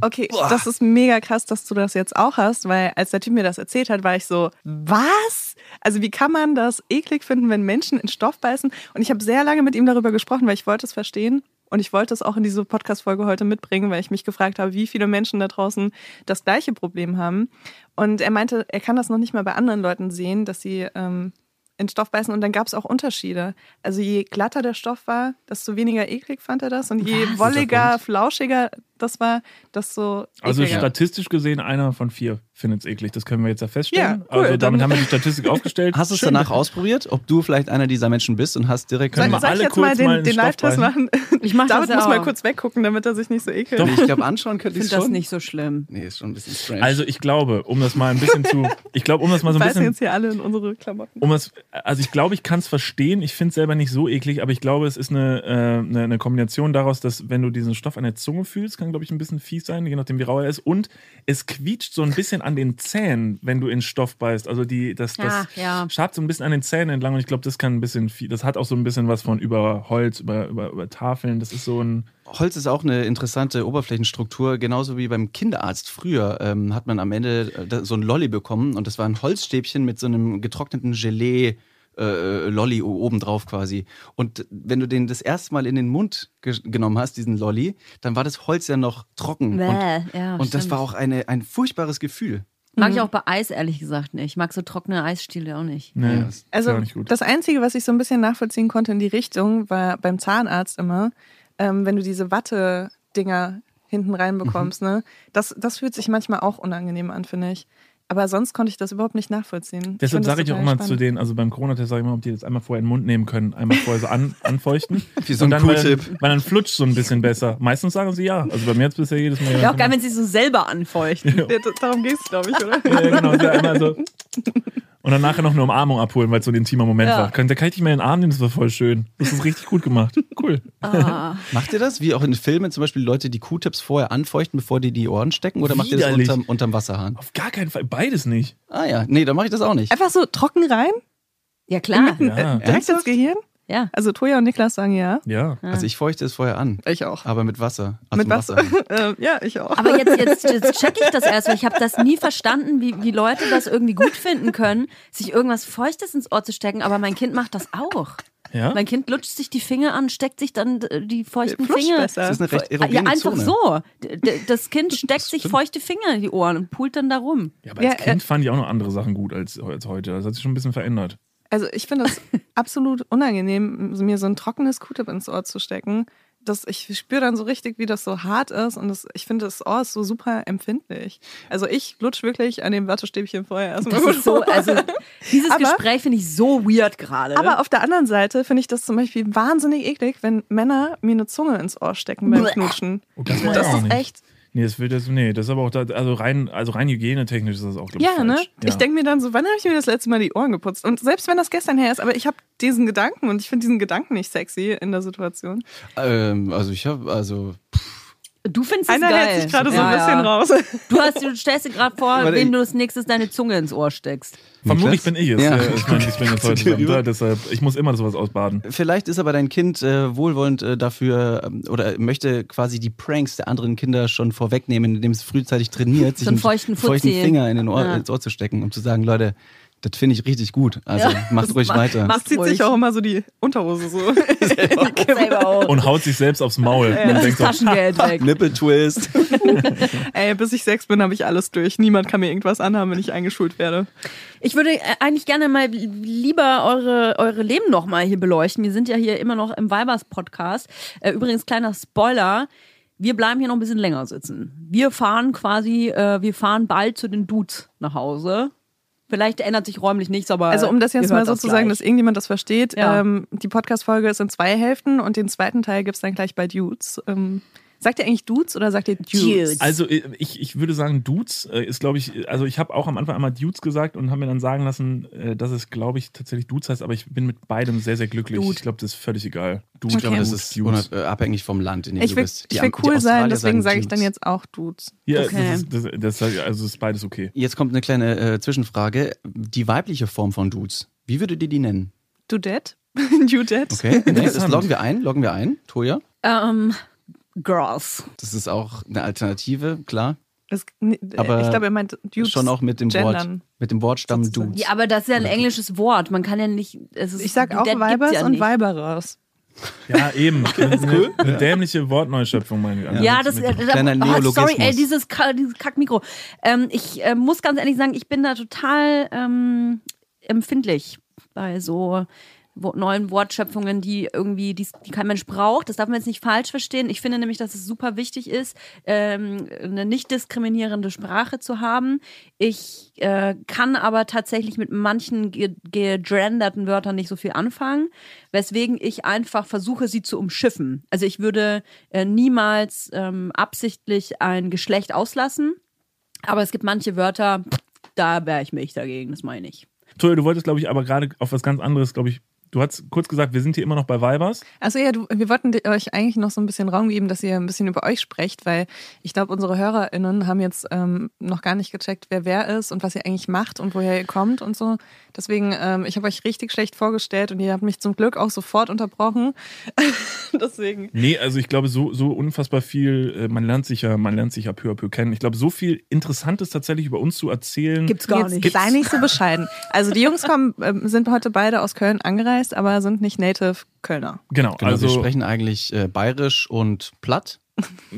Okay, das ist mega krass, dass du das jetzt auch hast, weil als der Typ mir das erzählt hat, war ich so, was? Also wie kann man das eklig finden, wenn Menschen in Stoff beißen? Und ich habe sehr lange mit ihm darüber gesprochen, weil ich wollte es verstehen. Und ich wollte es auch in diese Podcast-Folge heute mitbringen, weil ich mich gefragt habe, wie viele Menschen da draußen das gleiche Problem haben. Und er meinte, er kann das noch nicht mal bei anderen Leuten sehen, dass sie ähm, in Stoff beißen. Und dann gab es auch Unterschiede. Also je glatter der Stoff war, desto weniger eklig fand er das. Und je Was? wolliger, flauschiger das war, desto Also ekliger. statistisch gesehen, einer von vier findet es eklig. Das können wir jetzt ja feststellen. Ja, cool, also damit dann- haben wir die (laughs) Statistik aufgestellt. Hast du es danach ausprobiert, ob du vielleicht einer dieser Menschen bist und hast direkt Können Soll, wir soll ich alle jetzt mal kurz den, mal den Stoff Live-Test machen? Ich mach David das muss mal kurz weggucken, damit er sich nicht so ekelt. Nee, ich glaube, anschauen könnte Ich ich finde das nicht so schlimm. Nee, ist schon ein bisschen strange. Also ich glaube, um das mal ein bisschen zu, ich glaube, um das mal so ein bisschen jetzt hier alle in unsere Klamotten. um es, also ich glaube, ich kann es verstehen. Ich finde es selber nicht so eklig, aber ich glaube, es ist eine, äh, eine, eine Kombination daraus, dass wenn du diesen Stoff an der Zunge fühlst, kann, glaube ich, ein bisschen fies sein, je nachdem, wie rau er ist. Und es quietscht so ein bisschen an den Zähnen, wenn du in Stoff beißt. Also die, das, das Ah, ja. schabt so ein bisschen an den Zähnen entlang und ich glaube, das kann ein bisschen viel, das hat auch so ein bisschen was von über Holz, über, über, über Tafeln. Das ist so ein. Holz ist auch eine interessante Oberflächenstruktur, genauso wie beim Kinderarzt. Früher ähm, hat man am Ende äh, so ein Lolli bekommen und das war ein Holzstäbchen mit so einem getrockneten Gelee. Äh, Lolli o- obendrauf quasi. Und wenn du den das erste Mal in den Mund ge genommen hast, diesen Lolli, dann war das Holz ja noch trocken. Und, Bäh, ja, und das war auch eine, ein furchtbares Gefühl. Mag Mhm. ich auch bei Eis ehrlich gesagt nicht. Ich mag so trockene Eisstiele auch nicht. Nee, das ist Also auch nicht gut. das Einzige, was ich so ein bisschen nachvollziehen konnte in die Richtung, war beim Zahnarzt immer, ähm, wenn du diese Watte-Dinger hinten reinbekommst, Mhm. ne? Das, das fühlt sich manchmal auch unangenehm an, finde ich. Aber sonst konnte ich das überhaupt nicht nachvollziehen. Deshalb sage ich auch immer spannend. zu denen, also beim Corona-Test sage ich immer, ob die das einmal vorher in den Mund nehmen können, einmal vorher so an, (laughs) anfeuchten. Wie so Und ein dann, weil, weil dann flutscht so ein bisschen besser. Meistens sagen sie ja. Also bei mir jetzt bisher jedes Mal. Ja, auch geil, wenn sie so selber anfeuchten. Ja, darum geht es, glaube ich, (laughs) oder? Ja, genau. Ja, einmal so. (laughs) Und dann nachher noch eine Umarmung abholen, weil es so ein intimer Moment Ja. war. Kann, da kann ich dich mal in den Arm nehmen, das war voll schön. Das ist richtig gut gemacht. Cool. Ah. Macht ihr das? Wie auch in Filmen zum Beispiel Leute, die Q-Tips vorher anfeuchten, bevor die die Ohren stecken? Oder macht ihr das Widerlich. unterm, unterm Wasserhahn? Auf gar keinen Fall. Beides nicht. Ah ja, nee, dann mache ich das auch nicht. Einfach so trocken rein, Ja, klar. mitten, Ja. äh, direkt ins Gehirn. Ja. Also Toja und Niklas sagen ja. Ja. Also ich feuchte es vorher an, Ich auch. aber mit Wasser. Aus Mit dem Wasser. (laughs) Ähm, ja, ich auch. Aber jetzt, jetzt, jetzt check ich das erst, weil ich habe das nie verstanden, wie, wie Leute das irgendwie gut finden können, sich irgendwas Feuchtes ins Ohr zu stecken, aber mein Kind macht das auch. Ja? Mein Kind lutscht sich die Finger an, steckt sich dann äh, die feuchten Flutscht Finger. besser. Das ist eine recht Ja, erogene einfach Zone. so. Das Kind steckt sich feuchte Finger in die Ohren und pult dann da rum. Ja, aber als Ja, Kind fand ich auch noch andere Sachen gut als, als heute. Das hat sich schon ein bisschen verändert. Also ich finde es (laughs) absolut unangenehm, mir so ein trockenes Q-Tip ins Ohr zu stecken. Das, ich spüre dann so richtig, wie das so hart ist und das, ich finde, das Ohr ist so super empfindlich. Also ich lutsch wirklich an dem Wattestäbchen vorher erstmal. Das ist so, also dieses Aber- Gespräch finde ich so weird gerade. Aber auf der anderen Seite finde ich das zum Beispiel wahnsinnig eklig, wenn Männer mir eine Zunge ins Ohr stecken beim. Knutschen. Oh, das Das ist nicht. echt. Nee, das will das, nee, das ist aber auch da, also rein, also rein hygienetechnisch ist das auch, glaube ich, Ja, ne? falsch. Ich denke mir dann so, wann habe ich mir das letzte Mal die Ohren geputzt? Und selbst wenn das gestern her ist, aber ich habe diesen Gedanken und ich finde diesen Gedanken nicht sexy in der Situation. Ähm, also ich habe, also du findest es Einer geil. hält sich gerade so ein bisschen ja. raus. (laughs) Du, hast, du stellst dir gerade vor, Warte, wem du als nächstes deine Zunge ins Ohr steckst. Vermutlich bin ich es. Ja. Ich meine, ich bin jetzt heute zusammen da, (laughs) deshalb, ich muss immer sowas ausbaden. Vielleicht ist aber dein Kind äh, wohlwollend äh, dafür ähm, oder möchte quasi die Pranks der anderen Kinder schon vorwegnehmen, indem es frühzeitig trainiert, sich einen einen feuchten feuchten. Finger in den Ohr, Ja. ins Ohr zu stecken, um zu sagen, Leute, das finde ich richtig gut. Also Ja, macht ruhig macht- weiter. macht- Das zieht ruhig. sich auch immer so die Unterhose so. (laughs) Selber auch. Und haut sich selbst aufs Maul. Und Nimmt denkt Taschengeld (laughs) weg. Nippeltwist. (laughs) Ey, bis ich sechs bin, habe ich alles durch. Niemand kann mir irgendwas anhaben, wenn ich eingeschult werde. Ich würde äh, eigentlich gerne mal lieber eure, eure Leben noch mal hier beleuchten. Wir sind ja hier immer noch im Weibers-Podcast. Äh, übrigens, kleiner Spoiler. Wir bleiben hier noch ein bisschen länger sitzen. Wir fahren quasi, äh, wir fahren bald zu den Dudes nach Hause. Vielleicht ändert sich räumlich nichts, aber. Also um das jetzt mal hört so das zu sagen, gleich. dass irgendjemand das versteht. Ja. Ähm, die Podcast-Folge ist in zwei Hälften und den zweiten Teil gibt's dann gleich bei Dudes. Ähm, sagt ihr eigentlich Dudes oder sagt ihr Dudes? Dudes. Also äh, ich, ich würde sagen, Dudes äh, ist, glaube ich, also ich habe auch am Anfang einmal Dudes gesagt und habe mir dann sagen lassen, äh, dass es, glaube ich, tatsächlich Dudes heißt, aber ich bin mit beidem sehr, sehr glücklich. Dude. Ich glaube, das ist völlig egal. Dude, Ich glaube, das ist Dudes. äh, abhängig vom Land, in dem Ich du will, bist. Die ich will cool sein, deswegen sage ich dann Dudes. jetzt auch Dudes. Ja, Okay. das, ist, das, das, also ist beides okay. Jetzt kommt eine kleine äh, Zwischenfrage. Die weibliche Form von Dudes, wie würdet ihr die nennen? Dudet? (laughs) Dudet? Okay, (laughs) nee, das loggen wir ein. Loggen wir ein. Toja, Ähm, Girls. das ist auch eine Alternative, klar. Das, Aber ich glaube, er meint Dudes. Schon auch mit dem Wort, gendern. mit dem Wortstamm Sozusagen. Dudes. Ja, aber das ist ja ein englisches Wort. Man kann ja nicht. Es ist, Ich sag auch Weibers ja und nicht. Weiberes. Ja, eben. (laughs) eine, eine dämliche Wortneuschöpfung, meine ich. Ja, das äh, kleiner oh. Sorry, ey, dieses, dieses Kackmikro. Ähm, ich äh, muss ganz ehrlich sagen, ich bin da total ähm, empfindlich bei so neuen Wortschöpfungen, die irgendwie, die, die kein Mensch braucht. Das darf man jetzt nicht falsch verstehen. Ich finde nämlich, dass es super wichtig ist, ähm, eine nicht diskriminierende Sprache zu haben. Ich äh, kann aber tatsächlich mit manchen ge- gegenderten Wörtern nicht so viel anfangen, weswegen ich einfach versuche, sie zu umschiffen. Also ich würde äh, niemals ähm, absichtlich ein Geschlecht auslassen, aber es gibt manche Wörter, da wehre ich mich dagegen, das meine ich. Toll, du wolltest, glaube ich, aber gerade auf was ganz anderes, glaube ich. Du hast kurz gesagt, wir sind hier immer noch bei Weibers. Also ja, du, wir wollten euch eigentlich noch so ein bisschen Raum geben, dass ihr ein bisschen über euch sprecht, weil ich glaube, unsere HörerInnen haben jetzt ähm, noch gar nicht gecheckt, wer wer ist und was ihr eigentlich macht und woher ihr kommt und so. Deswegen, ähm, ich habe euch richtig schlecht vorgestellt und ihr habt mich zum Glück auch sofort unterbrochen. (laughs) Deswegen. Nee, also ich glaube, so, so unfassbar viel, äh, man lernt sich ja, man lernt sich ja peu à peu kennen. Ich glaube, so viel Interessantes tatsächlich über uns zu erzählen. Gibt's gar Jetzt nicht. sei nicht so bescheiden. Also die Jungs kommen, ähm, sind heute beide aus Köln angereist, aber sind nicht Native Kölner. Genau, Genau, also wir sprechen eigentlich äh, bayerisch und platt.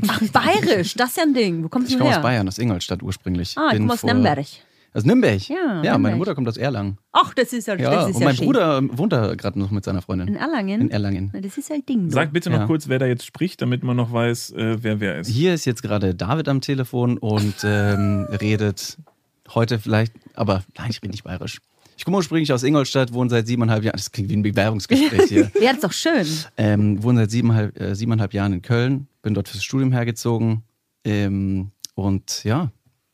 Ach, bayerisch, das ist ja ein Ding. Wo kommst Ich du komme her? aus Bayern, aus Ingolstadt ursprünglich. Ah, ich Bin komme aus Nürnberg. Aus Nürnberg? Ja, Ja, Nürnberg. meine Mutter kommt aus Erlangen. Ach, das ist ja, Ja, das ist und ja mein schön. Bruder wohnt da gerade noch mit seiner Freundin. In Erlangen? In Erlangen. Na, das ist ja ein Ding. So. sag bitte noch Ja. kurz, wer da jetzt spricht, damit man noch weiß, äh, wer wer ist. Hier ist jetzt gerade David am Telefon und ähm, redet heute vielleicht, aber nein, ich rede nicht bayerisch. Ich komme ursprünglich aus Ingolstadt, wohne seit siebeneinhalb Jahren, das klingt wie ein Bewerbungsgespräch hier, (laughs) Ja, das ist doch schön. ähm, wohne seit siebeneinhalb, äh, siebeneinhalb Jahren in Köln, bin dort fürs Studium hergezogen ähm, und ja,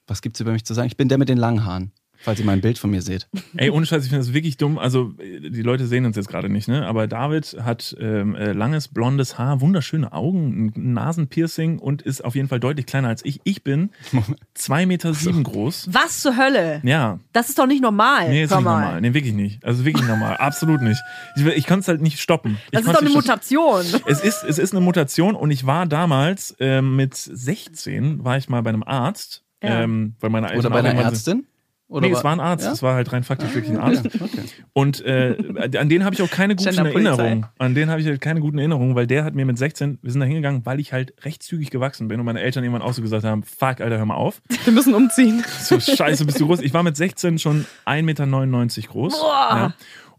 was gibt's über mich zu sagen? Ich bin der mit den langen Haaren. Falls ihr mal ein Bild von mir seht. Ey, ohne Scheiß, ich finde das wirklich dumm. Also, äh, die Leute sehen uns jetzt gerade nicht, ne? Aber David hat ähm, äh, langes blondes Haar, wunderschöne Augen, ein Nasenpiercing und ist auf jeden Fall deutlich kleiner als ich. Ich bin zwei Meter sieben groß. Was zur Hölle? Ja, Das ist doch nicht normal. nee, ist Hör nicht mal. normal. Nee, wirklich nicht. Also wirklich normal. Absolut nicht. Ich, ich kann es halt nicht stoppen. Ich Das ist doch eine Mutation. Es ist, es ist eine Mutation und ich war damals ähm, mit 16, war ich mal bei einem Arzt, Ja. ähm, weil meine Eltern Oder bei einer Ärztin? Oder nee, es war ein Arzt. Ja? Es war halt rein faktisch wirklich ein Arzt. Okay. Und äh, an den habe ich auch keine guten. Erinnerungen. An den habe ich halt keine guten Erinnerungen, weil der hat mir mit 16, wir sind da hingegangen, weil ich halt recht zügig gewachsen bin und meine Eltern irgendwann auch so gesagt haben, fuck, Alter, hör mal auf. Wir müssen umziehen. (laughs) So scheiße, bist du groß. Ich war mit 16 schon 1,99 Meter groß. Boah. Ja.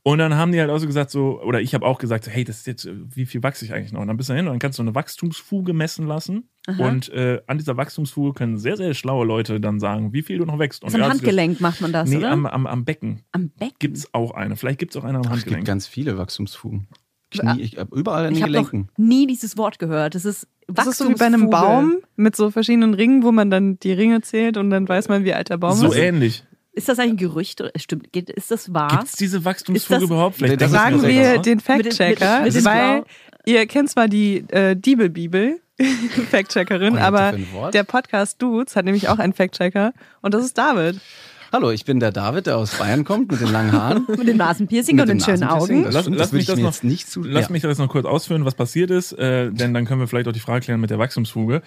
Und dann haben die halt auch so gesagt, so, oder ich habe auch gesagt, so, hey, das ist jetzt, äh, wie viel wachse ich eigentlich noch? Und dann bist du hin und dann kannst du eine Wachstumsfuge messen lassen. Und äh, an dieser Wachstumsfuge können sehr, sehr schlaue Leute dann sagen, wie viel du noch wächst. Und So am Handgelenk macht man das, Nee, oder? am, am, am Becken Am Becken. gibt es auch eine. Vielleicht gibt es auch eine am Es gibt Handgelenk. ganz viele Wachstumsfugen. Knie, ich, hab überall an den Ich habe noch Gelenken. nie dieses Wort gehört. Das ist Das ist so wie bei einem. Baum mit so verschiedenen Ringen, wo man dann die Ringe zählt und dann weiß man, wie alt der Baum So ist. ähnlich. Ist das eigentlich ein Gerücht? oder- Stimmt, geht, ist das wahr? Gibt es diese Wachstumsfuge überhaupt? Nee, das denken Fragen wir selber den Fact-Checker, weil Blau- ihr kennt zwar die äh, Diebel-Bibel, (laughs) Fact-Checkerin, das aber der Podcast Dudes hat nämlich auch einen Fact-Checker und das ist David. Hallo, ich bin der David, der aus Bayern kommt mit den langen Haaren. (laughs) Mit dem Nasenpiercing und den schönen. Augen. Das, Lass- das würde mich das noch- nicht zu. Lass ja. mich das noch kurz ausführen, was passiert ist, äh, denn dann können wir vielleicht auch die Frage klären mit der Wachstumsfuge.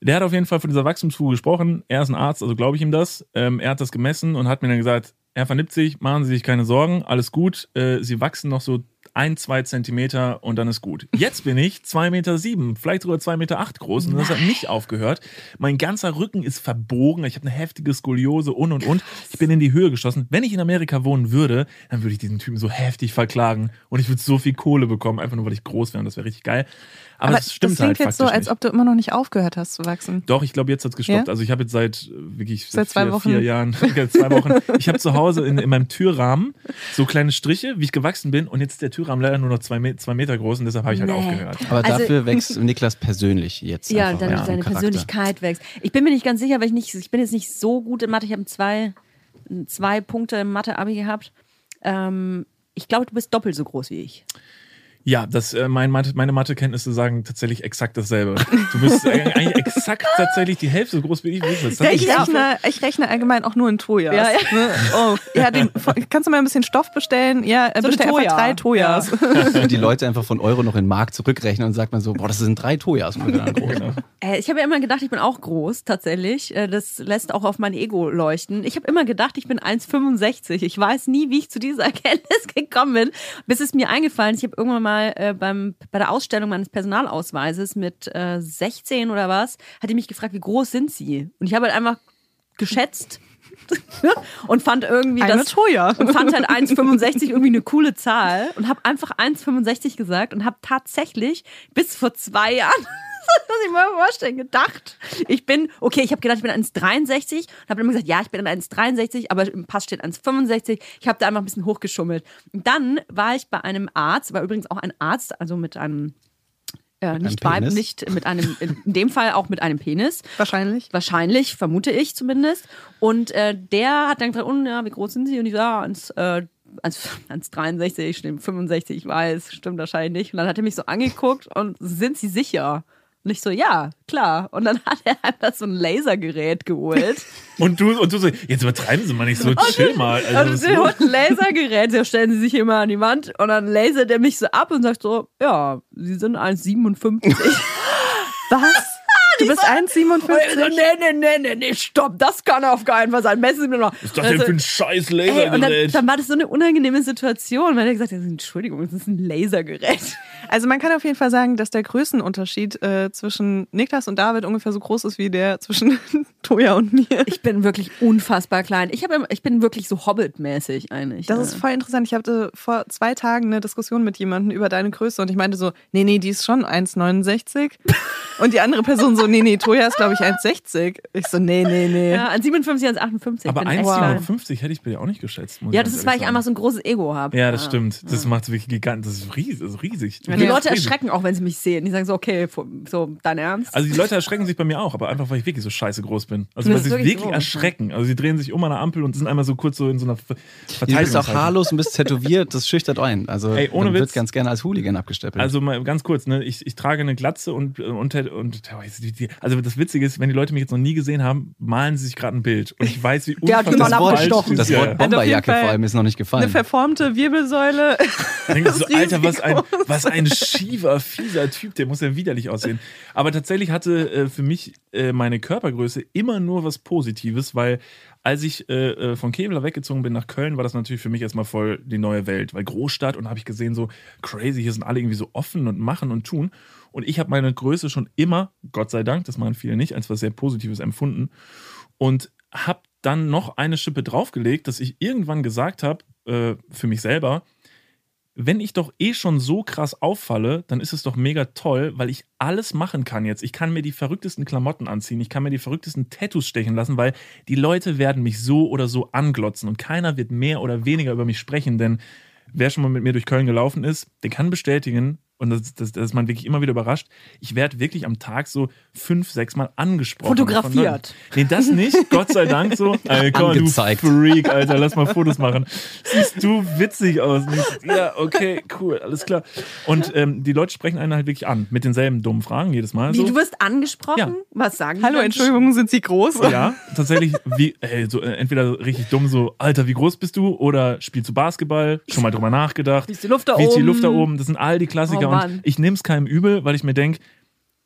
Der hat auf jeden Fall von dieser Wachstumsfuge gesprochen. Er ist ein Arzt, also glaube ich ihm das. Ähm, er hat das gemessen und hat mir dann gesagt, Herr Vernipzig, machen Sie sich keine Sorgen, alles gut. Äh, Sie wachsen noch so ein, zwei Zentimeter und dann ist gut. Jetzt bin ich zwei Meter, sieben, vielleicht sogar zwei Meter acht groß und das hat nicht aufgehört. Mein ganzer Rücken ist verbogen, ich habe eine heftige Skoliose und und und. Ich bin in die Höhe geschossen. Wenn ich in Amerika wohnen würde, dann würde ich diesen Typen so heftig verklagen und ich würde so viel Kohle bekommen, einfach nur weil ich groß wäre und das wäre richtig geil. Aber, das stimmt das klingt halt jetzt so, als nicht. ob du immer noch nicht aufgehört hast zu wachsen. Doch, ich glaube, jetzt hat's gestoppt. Ja? Also ich habe jetzt seit äh, wirklich Seit zwei vier, Wochen. vier Jahren, (laughs) ja, zwei Wochen. Ich habe zu Hause in, in meinem Türrahmen so kleine Striche, wie ich gewachsen bin. Und jetzt ist der Türrahmen leider nur noch zwei, Me zwei Meter groß und deshalb habe ich halt Nee. aufgehört. Aber Also- dafür wächst (laughs) Niklas persönlich jetzt. Ja, einfach dann im seine Charakter. Persönlichkeit wächst. Ich bin mir nicht ganz sicher, weil ich nicht, ich bin jetzt nicht so gut in Mathe. Ich habe zwei, zwei Punkte im Mathe-Abi gehabt. Ähm, ich glaube, du bist doppelt so groß wie ich. Ja, das, äh, mein meine Mathekenntnisse sagen tatsächlich exakt dasselbe. Du bist (laughs) eigentlich exakt tatsächlich die Hälfte so groß wie ich. Wie ist das? Ja, ich, rechne, ich rechne allgemein auch nur in Tojas. Ja, ja. Ne? Oh, ja, den, kannst du mal ein bisschen Stoff bestellen? Ja, äh, So bestell einfach drei Tojas. Und (laughs) die Leute einfach von Euro noch in Mark zurückrechnen und sagt man so, boah, das sind drei groß. Genau. Äh, ich habe ja immer gedacht, ich bin auch groß, tatsächlich. Äh, das lässt auch auf mein Ego leuchten. Ich habe immer gedacht, ich bin 1,65. Ich weiß nie, wie ich zu dieser (laughs) Erkenntnis gekommen bin, bis es mir eingefallen ist. Ich habe irgendwann mal äh, beim, bei der Ausstellung meines Personalausweises mit äh, 16 oder was, hat die mich gefragt, wie groß sind sie? Und ich habe halt einfach geschätzt (laughs) und fand irgendwie Eine das Toja. und fand halt 1,65 irgendwie eine coole Zahl und habe einfach 1,65 gesagt und habe tatsächlich bis vor zwei Jahren, das (laughs) muss ich mir mal vorstellen, gedacht, ich bin, okay, ich habe gedacht, ich bin 1,63 und habe immer gesagt, ja, ich bin 1,63, aber im Pass steht 1,65. Ich habe da einfach ein bisschen hochgeschummelt. Und dann war ich bei einem Arzt, war übrigens auch ein Arzt, also mit einem äh, nicht einem Weib, nicht mit einem, in dem Fall auch mit einem Penis. Wahrscheinlich. Wahrscheinlich, vermute ich zumindest. Und äh, der hat dann gesagt, oh, ja, wie groß sind Sie? Und ich ja, 1, äh, 1, 1,63, stimmt, 65, ich weiß, stimmt wahrscheinlich nicht. Und dann hat er mich so angeguckt und sind Sie sicher? Und ich so, ja, klar. Und dann (laughs) hat er einfach so ein Lasergerät geholt. (laughs) Und du, und du so, jetzt übertreiben Sie mal nicht so, (laughs) chill mal. Also, der los? holt ein Lasergerät, so stellen Sie sich mal an die Wand und dann lasert er mich so ab und sagt so, ja, Sie sind 1,57. Was? Du bist Und ich so, 1,57? nee, nee, nee, nee, nee, stopp, das kann auf keinen Fall sein. Messen Sie mir noch. Was ist das denn für ein scheiß Ey, und dann, Lasergerät? dann war das so eine unangenehme Situation, weil er gesagt hat, Entschuldigung, das ist ein Lasergerät. Also man kann auf jeden Fall sagen, dass der Größenunterschied äh, zwischen Niklas und David ungefähr so groß ist wie der zwischen (laughs) Toja und mir. Ich bin wirklich unfassbar klein. Ich, hab, immer- ich bin wirklich so Hobbit-mäßig eigentlich. Das ist voll interessant. Ich hatte vor zwei Tagen eine Diskussion mit jemandem über deine Größe und ich meinte so, nee, nee, die ist schon 1,69. Und die andere Person so, nee, nee, Toja ist, glaube ich, 1,60. Ich so, nee, nee, nee. Ja, an 57, an 58. Aber bin echt klein. 1,57 hätte ich bei dir auch nicht geschätzt. muss Ja, das ist, weil ich einfach so ein großes Ego habe. Ja, das stimmt. Das macht wirklich gigantisch. Das ist riesig. Das ist riesig. Die Leute Riesig. erschrecken auch, wenn sie mich sehen. Die sagen so, okay, so, dein Ernst? Also die Leute erschrecken sich bei mir auch, aber einfach, weil ich wirklich so scheiße groß bin. Also weil sie sich wirklich wirklich groß, erschrecken. Also sie drehen sich um an der Ampel und sind einmal so kurz so in so einer Ver- Du bist auch haarlos und bist tätowiert, das schüchtert ein. Also Ey, ohne man wird Witz. ganz gerne als Hooligan abgestempelt. Also mal ganz kurz, ne? ich, ich trage eine Glatze und, und, und also das Witzige ist, wenn die Leute mich jetzt noch nie gesehen haben, malen sie sich gerade ein Bild. Und ich weiß, wie Der hat unfassbar das Ja, Wort ja. auf jeden Bomberjacke vor allem ist noch nicht Eine gefallen. verformte Wirbelsäule. (laughs) So, Das Alter, was ein, was ein schiefer, fieser Typ, der muss ja widerlich aussehen. Aber tatsächlich hatte äh, für mich äh, meine Körpergröße immer nur was Positives, weil als ich äh, äh, von Kevlar weggezogen bin nach Köln, war das natürlich für mich erstmal voll die neue Welt, weil Großstadt und habe ich gesehen, so crazy, hier sind alle irgendwie so offen und machen und tun. Und ich habe meine Größe schon immer, Gott sei Dank, das machen viele nicht, als was sehr Positives empfunden. Und habe dann noch eine Schippe draufgelegt, dass ich irgendwann gesagt habe, äh, für mich selber, wenn ich doch eh schon so krass auffalle, dann ist es doch mega toll, weil ich alles machen kann jetzt. Ich kann mir die verrücktesten Klamotten anziehen, ich kann mir die verrücktesten Tattoos stechen lassen, weil die Leute werden mich so oder so anglotzen und keiner wird mehr oder weniger über mich sprechen, denn wer schon mal mit mir durch Köln gelaufen ist, der kann bestätigen, und das, das, das ist man wirklich immer wieder überrascht, ich werde wirklich am Tag so fünf, sechs Mal angesprochen. Fotografiert. Nee, das nicht, (laughs) Gott sei Dank so. Ey, (laughs) komm, du. Freak, Alter, (laughs) lass mal Fotos machen. Siehst du witzig aus. Ja, okay, cool, alles klar. Und ähm, die Leute sprechen einen halt wirklich an, mit denselben dummen Fragen jedes Mal. Wie, So. du wirst angesprochen? Ja. Was sagen die Hallo? Entschuldigung, sind Sie groß? Ja, tatsächlich, wie, ey, so, äh, entweder richtig dumm, so, Alter, wie groß bist du? Oder spielst du Basketball? Schon mal drüber nachgedacht. Wie ist die Luft da Wie ist die oben? Luft da oben? Das sind all die Klassiker. Oh, Mann. und ich nehme es keinem übel, weil ich mir denke,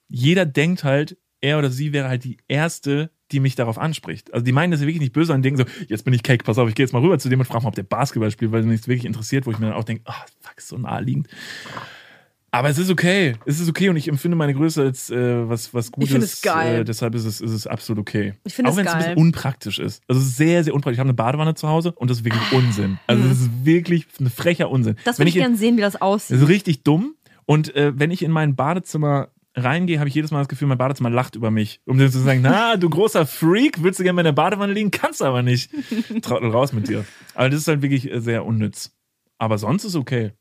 jeder denkt halt, er oder sie wäre halt die Erste, die mich darauf anspricht. Also die meinen das ja wirklich nicht böse und denken so, jetzt bin ich Cake, pass auf, ich gehe jetzt mal rüber zu dem und frage mal, ob der Basketball spielt, weil mich wirklich interessiert, wo ich mir dann auch denke, ah, fuck, ist so naheliegend. Aber es ist okay. Es ist okay und ich empfinde meine Größe als äh, was, was Gutes. finde es geil. Äh, deshalb ist es, ist es absolut okay. Ich finde Auch es wenn es ein geil. bisschen unpraktisch ist. Also sehr, sehr unpraktisch. Ich habe eine Badewanne zu Hause und das ist wirklich Unsinn. Also es ist wirklich ein frecher Unsinn. Das würde ich gerne sehen, wie das aussieht. das ist richtig dumm. Und äh, wenn ich in mein Badezimmer reingehe, habe ich jedes Mal das Gefühl, mein Badezimmer lacht über mich. Um dir zu sagen, na, du großer Freak, willst du gerne in der Badewanne liegen? Kannst aber nicht. (laughs) Trottel raus mit dir. Aber das ist halt wirklich äh, sehr unnütz. Aber sonst ist okay.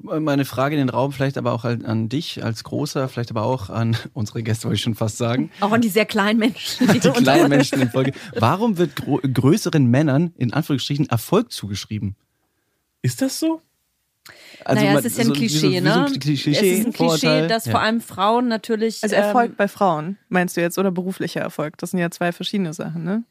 Meine Frage in den Raum vielleicht aber auch an an dich als Großer, vielleicht aber auch an (laughs) unsere Gäste, wollte ich schon fast sagen. Auch an die sehr kleinen Menschen. Die kleinen Menschen in Folge. Warum wird größeren Männern in Anführungsstrichen Erfolg zugeschrieben? Ist das so? Also naja, man- es ist ja ein so- wie so- Klischee, wie so ne? ein Klischee, es ist ein Klischee, dass Ja. vor allem Frauen natürlich. Also ähm, Erfolg bei Frauen, meinst du jetzt, oder beruflicher Erfolg? Das sind ja zwei verschiedene Sachen, ne?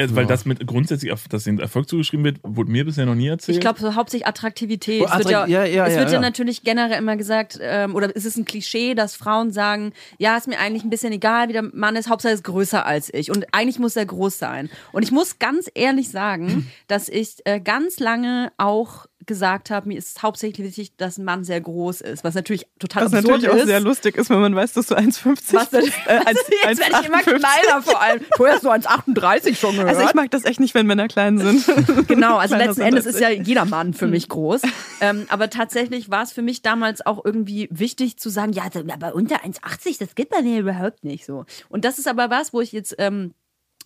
Also, Weil Ja. das mit grundsätzlich, auf- dass den Erfolg zugeschrieben wird, wurde mir bisher noch nie erzählt. Ich glaube, so hauptsächlich Attraktivität. Oh, es wird, ja, attrakt- ja, ja, es wird ja, ja. natürlich generell immer gesagt, ähm, oder es ist ein Klischee, dass Frauen sagen, ja, ist mir eigentlich ein bisschen egal, wie der Mann ist, Hauptsache er ist größer als ich. Und eigentlich muss er groß sein. Und ich muss ganz ehrlich sagen, (clears throat) dass ich äh, ganz lange auch gesagt habe, mir ist hauptsächlich wichtig, dass ein Mann sehr groß ist, was natürlich total Was absurd natürlich auch ist. sehr lustig ist, wenn man weiß, dass du 1,50 was bist. Äh, also (laughs) jetzt werde ich immer 1,58. kleiner vor allem. (laughs) Vorher hast du 1,38 schon gehört. Also ich mag das echt nicht, wenn Männer klein sind. (laughs) Genau, also Kleiner letzten Endes ist ja jeder Mann für mich groß. ähm, aber tatsächlich war es für mich damals auch irgendwie wichtig zu sagen, ja, aber unter 1,80, das geht bei mir überhaupt nicht so. Und das ist aber was, wo ich jetzt ähm,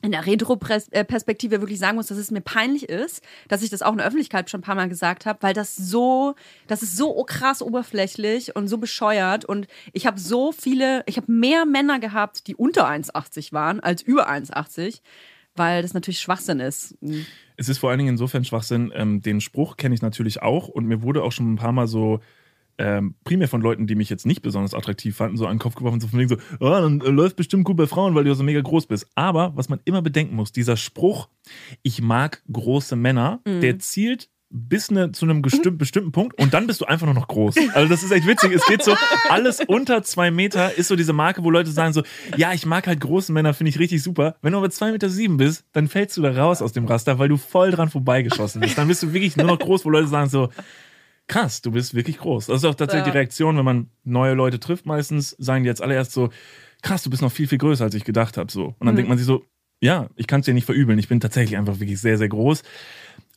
in der Retro-Perspektive wirklich sagen muss, dass es mir peinlich ist, dass ich das auch in der Öffentlichkeit schon ein paar Mal gesagt habe, weil das so, das ist so krass oberflächlich und so bescheuert und ich habe so viele, ich habe mehr Männer gehabt, die unter 1,80 waren, als über 1,80, weil das natürlich Schwachsinn ist. Es ist vor allen Dingen insofern Schwachsinn. Ähm, den Spruch kenne ich natürlich auch und mir wurde auch schon ein paar Mal so ähm, primär von Leuten, die mich jetzt nicht besonders attraktiv fanden, so an den Kopf geworfen, so von wegen so, oh, dann äh, läuft bestimmt gut bei Frauen, weil du ja so mega groß bist. Aber was man immer bedenken muss, dieser Spruch, ich mag große Männer, der zielt bis ne, zu einem (laughs) bestimm bestimmten Punkt und dann bist du einfach nur noch groß. Also das ist echt witzig. Es geht so, alles unter zwei Meter ist so diese Marke, wo Leute sagen so, ja, ich mag halt große Männer, finde ich richtig super. Wenn du aber zwei Meter sieben bist, dann fällst du da raus aus dem Raster, weil du voll dran vorbeigeschossen bist. Dann bist du wirklich nur noch groß, wo Leute sagen so, krass, du bist wirklich groß. Das ist auch tatsächlich die Reaktion, wenn man neue Leute trifft meistens, sagen die jetzt alle erst so, krass, du bist noch viel, viel größer, als ich gedacht habe. So. Und dann denkt man sich so, ja, ich kann es dir nicht verübeln. Ich bin tatsächlich einfach wirklich sehr, sehr groß.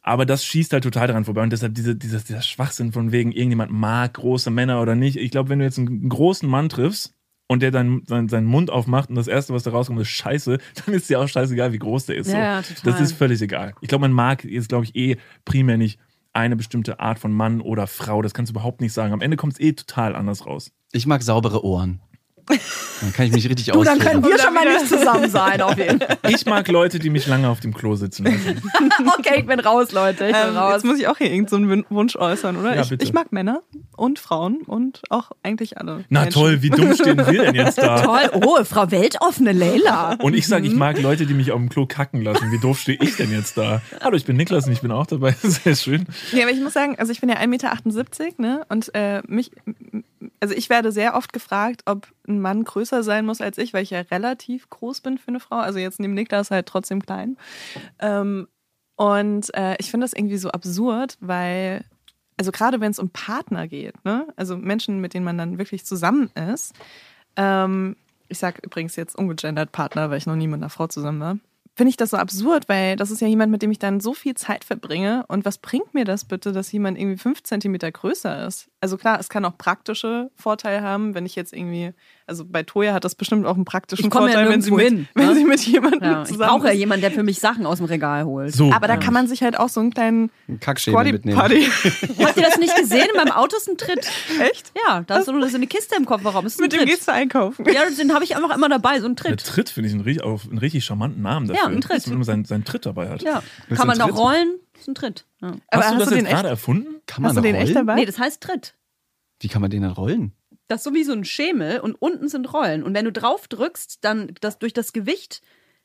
Aber das schießt halt total daran vorbei. Und deshalb diese, dieser, dieser Schwachsinn von wegen, irgendjemand mag große Männer oder nicht. Ich glaube, wenn du jetzt einen großen Mann triffst und der dann seinen, seinen Mund aufmacht und das Erste, was da rauskommt, ist Scheiße, (laughs) dann ist dir auch scheißegal, wie groß der ist. So. Ja, ja, total. Das ist völlig egal. Ich glaube, man mag jetzt, glaube ich, eh primär nicht eine bestimmte Art von Mann oder Frau. Das kannst du überhaupt nicht sagen. Am Ende kommt es eh total anders raus. Ich mag saubere Ohren. Dann kann ich mich richtig Du, dann können wir schon mal nicht zusammen sein, auf jeden (laughs) Fall. Ich mag Leute, die mich lange auf dem Klo sitzen lassen. (laughs) Okay, ich bin raus, Leute. Ich bin Ähm, raus. jetzt muss ich auch hier irgendeinen so einen Wunsch äußern, oder? Ja, ich, ich mag Männer und Frauen und auch eigentlich alle. Na Menschen. toll, wie dumm stehen wir denn jetzt da? (laughs) Toll. Oh, Frau Weltoffene Leila. Und ich sage, ich mag Leute, die mich auf dem Klo kacken lassen. Wie doof stehe ich denn jetzt da? Hallo, ich bin Niklas und ich bin auch dabei. Sehr schön. Ja, aber ich muss sagen, also ich bin ja 1,78 Meter, ne? Und äh, mich, also ich werde sehr oft gefragt, ob ein Mann größer sein muss als ich, weil ich ja relativ groß bin für eine Frau. Also jetzt neben Niklas halt trotzdem klein. Ähm, und äh, ich finde das irgendwie so absurd, weil, also gerade wenn es um Partner geht, ne? Also Menschen, mit denen man dann wirklich zusammen ist. Ähm, ich sage übrigens jetzt ungegendert Partner, weil ich noch nie mit einer Frau zusammen war finde ich das so absurd, weil das ist ja jemand, mit dem ich dann so viel Zeit verbringe. Und was bringt mir das bitte, dass jemand irgendwie fünf Zentimeter größer ist? Also klar, es kann auch praktische Vorteile haben, wenn ich jetzt irgendwie, also bei Toya hat das bestimmt auch einen praktischen Ich komme ja Vorteil, wenn sie, mit, hin, (laughs) wenn ne? sie mit jemandem Ja, ich zusammen brauche ja jemanden, der für mich Sachen aus dem Regal holt. So. Aber da kann man sich halt auch so einen kleinen Einen Kackschädel mitnehmen. Party. (laughs) Habt ihr das nicht gesehen? In meinem Auto ist ein Tritt. Echt? Ja, da ist so eine, so eine Kiste im Kofferraum. Das ist ein Mit dem Tritt. gehst du einkaufen. Ja, den habe ich einfach immer dabei, so ein Der Tritt. Tritt finde ich einen, einen richtig charmanten Namen dafür. Ja, ein Tritt. Dass man immer seinen, seinen Tritt dabei hat. Ja. Kann man noch Tritt? rollen? Ist ein Tritt. Ja. Aber hast du das den jetzt echt, gerade erfunden? Kann man hast du den echt rollen? dabei? Nee, das heißt Tritt. Wie kann man den dann rollen? Das ist so wie so ein Schemel und unten sind Rollen. Und wenn du drauf drückst, dann das, durch das Gewicht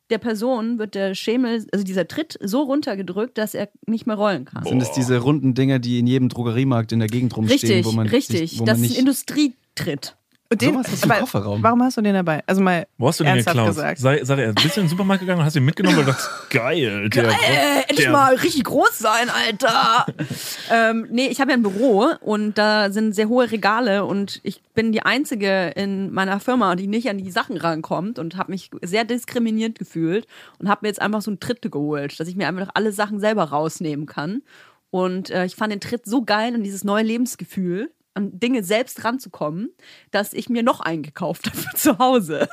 der Person wird der Schemel, also dieser Tritt, so runtergedrückt, dass er nicht mehr rollen kann. Sind es diese runden Dinger, die in jedem Drogeriemarkt in der Gegend rumstehen, Richtig, wo man richtig. Wo das man ist ein nicht Industrietritt. Und den, Sowas hast du im Kofferraum. Warum hast du den dabei? Also mal Wo hast du den ernsthaft geklaut? gesagt. Sei, sag er, bist du in den Supermarkt gegangen und hast ihn mitgenommen und dachtest, (laughs) geil. Der, Äh, endlich der, mal richtig groß sein, Alter. (laughs) ähm, nee, ich habe ja ein Büro und da sind sehr hohe Regale und ich bin die Einzige in meiner Firma, die nicht an die Sachen rankommt und habe mich sehr diskriminiert gefühlt und habe mir jetzt einfach so einen Tritt geholt, dass ich mir einfach alle Sachen selber rausnehmen kann. Und äh, ich fand den Tritt so geil und dieses neue Lebensgefühl, an Dinge selbst ranzukommen, dass ich mir noch einen gekauft (laughs) habe für zu Hause.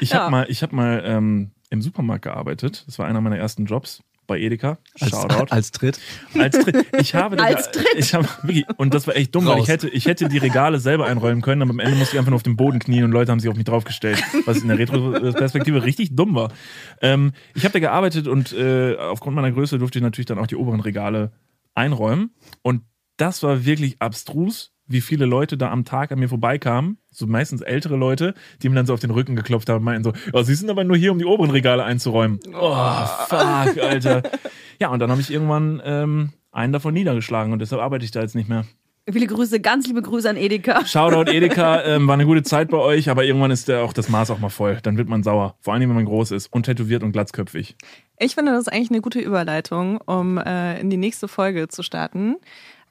Ich Ja. habe mal, ich hab mal ähm, im Supermarkt gearbeitet. Das war einer meiner ersten Jobs bei Edeka. Shoutout. als, als Tritt. Als Tritt. Ich (laughs) habe da- Als Tritt. Ich habe wirklich, und das war echt dumm, weil Raus. ich hätte, ich hätte die Regale selber einräumen können, aber am Ende musste ich einfach nur auf den Boden knien und Leute haben sich auf mich draufgestellt, was in der Retro-Perspektive richtig dumm war. Ähm, ich habe da gearbeitet und äh, aufgrund meiner Größe durfte ich natürlich dann auch die oberen Regale einräumen. Und das war wirklich abstrus, wie viele Leute da am Tag an mir vorbeikamen, so meistens ältere Leute, die mir dann so auf den Rücken geklopft haben und meinten so, oh, sie sind aber nur hier, um die oberen Regale einzuräumen. Oh, fuck, Alter. (laughs) Ja, und dann habe ich irgendwann ähm, einen davon niedergeschlagen und deshalb arbeite ich da jetzt nicht mehr. Viele Grüße, ganz liebe Grüße an Edeka. Shoutout Edeka, (laughs) ähm, war eine gute Zeit bei euch, aber irgendwann ist der auch das Maß auch mal voll. Dann wird man sauer. Vor allem, wenn man groß ist und tätowiert und glatzköpfig. Ich finde, das ist eigentlich eine gute Überleitung, um äh, in die nächste Folge zu starten.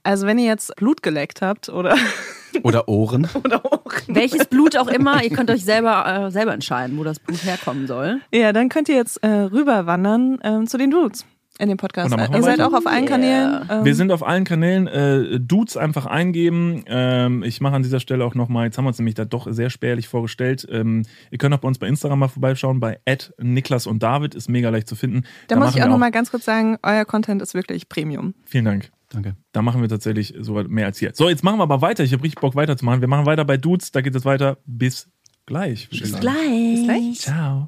Also wenn ihr jetzt Blut geleckt habt oder, (laughs) Oder Ohren. oder auch, Welches Blut auch immer, ihr könnt euch selber, äh, selber entscheiden, wo das Blut herkommen soll. ja, dann könnt ihr jetzt äh, rüberwandern ähm, zu den Dudes in dem Podcast. Ihr seid weiter. auch auf allen Yeah. Kanälen. Ähm, Wir sind auf allen Kanälen. Äh, Dudes einfach eingeben. Ähm, ich mache an dieser Stelle auch nochmal, jetzt haben wir uns nämlich da doch sehr spärlich vorgestellt. Ähm, ihr könnt auch bei uns bei Instagram mal vorbeischauen, bei Niklas und David, ist mega leicht zu finden. da muss machen ich auch wir noch mal ganz kurz sagen, euer Content ist wirklich Premium. Vielen Dank. Danke. Da machen wir tatsächlich sogar mehr als hier. So, jetzt machen wir aber weiter. Ich habe richtig Bock weiterzumachen. Wir machen weiter bei Dudes, da geht es weiter. Bis gleich. würde ich sagen. Gleich. gleich. Ciao.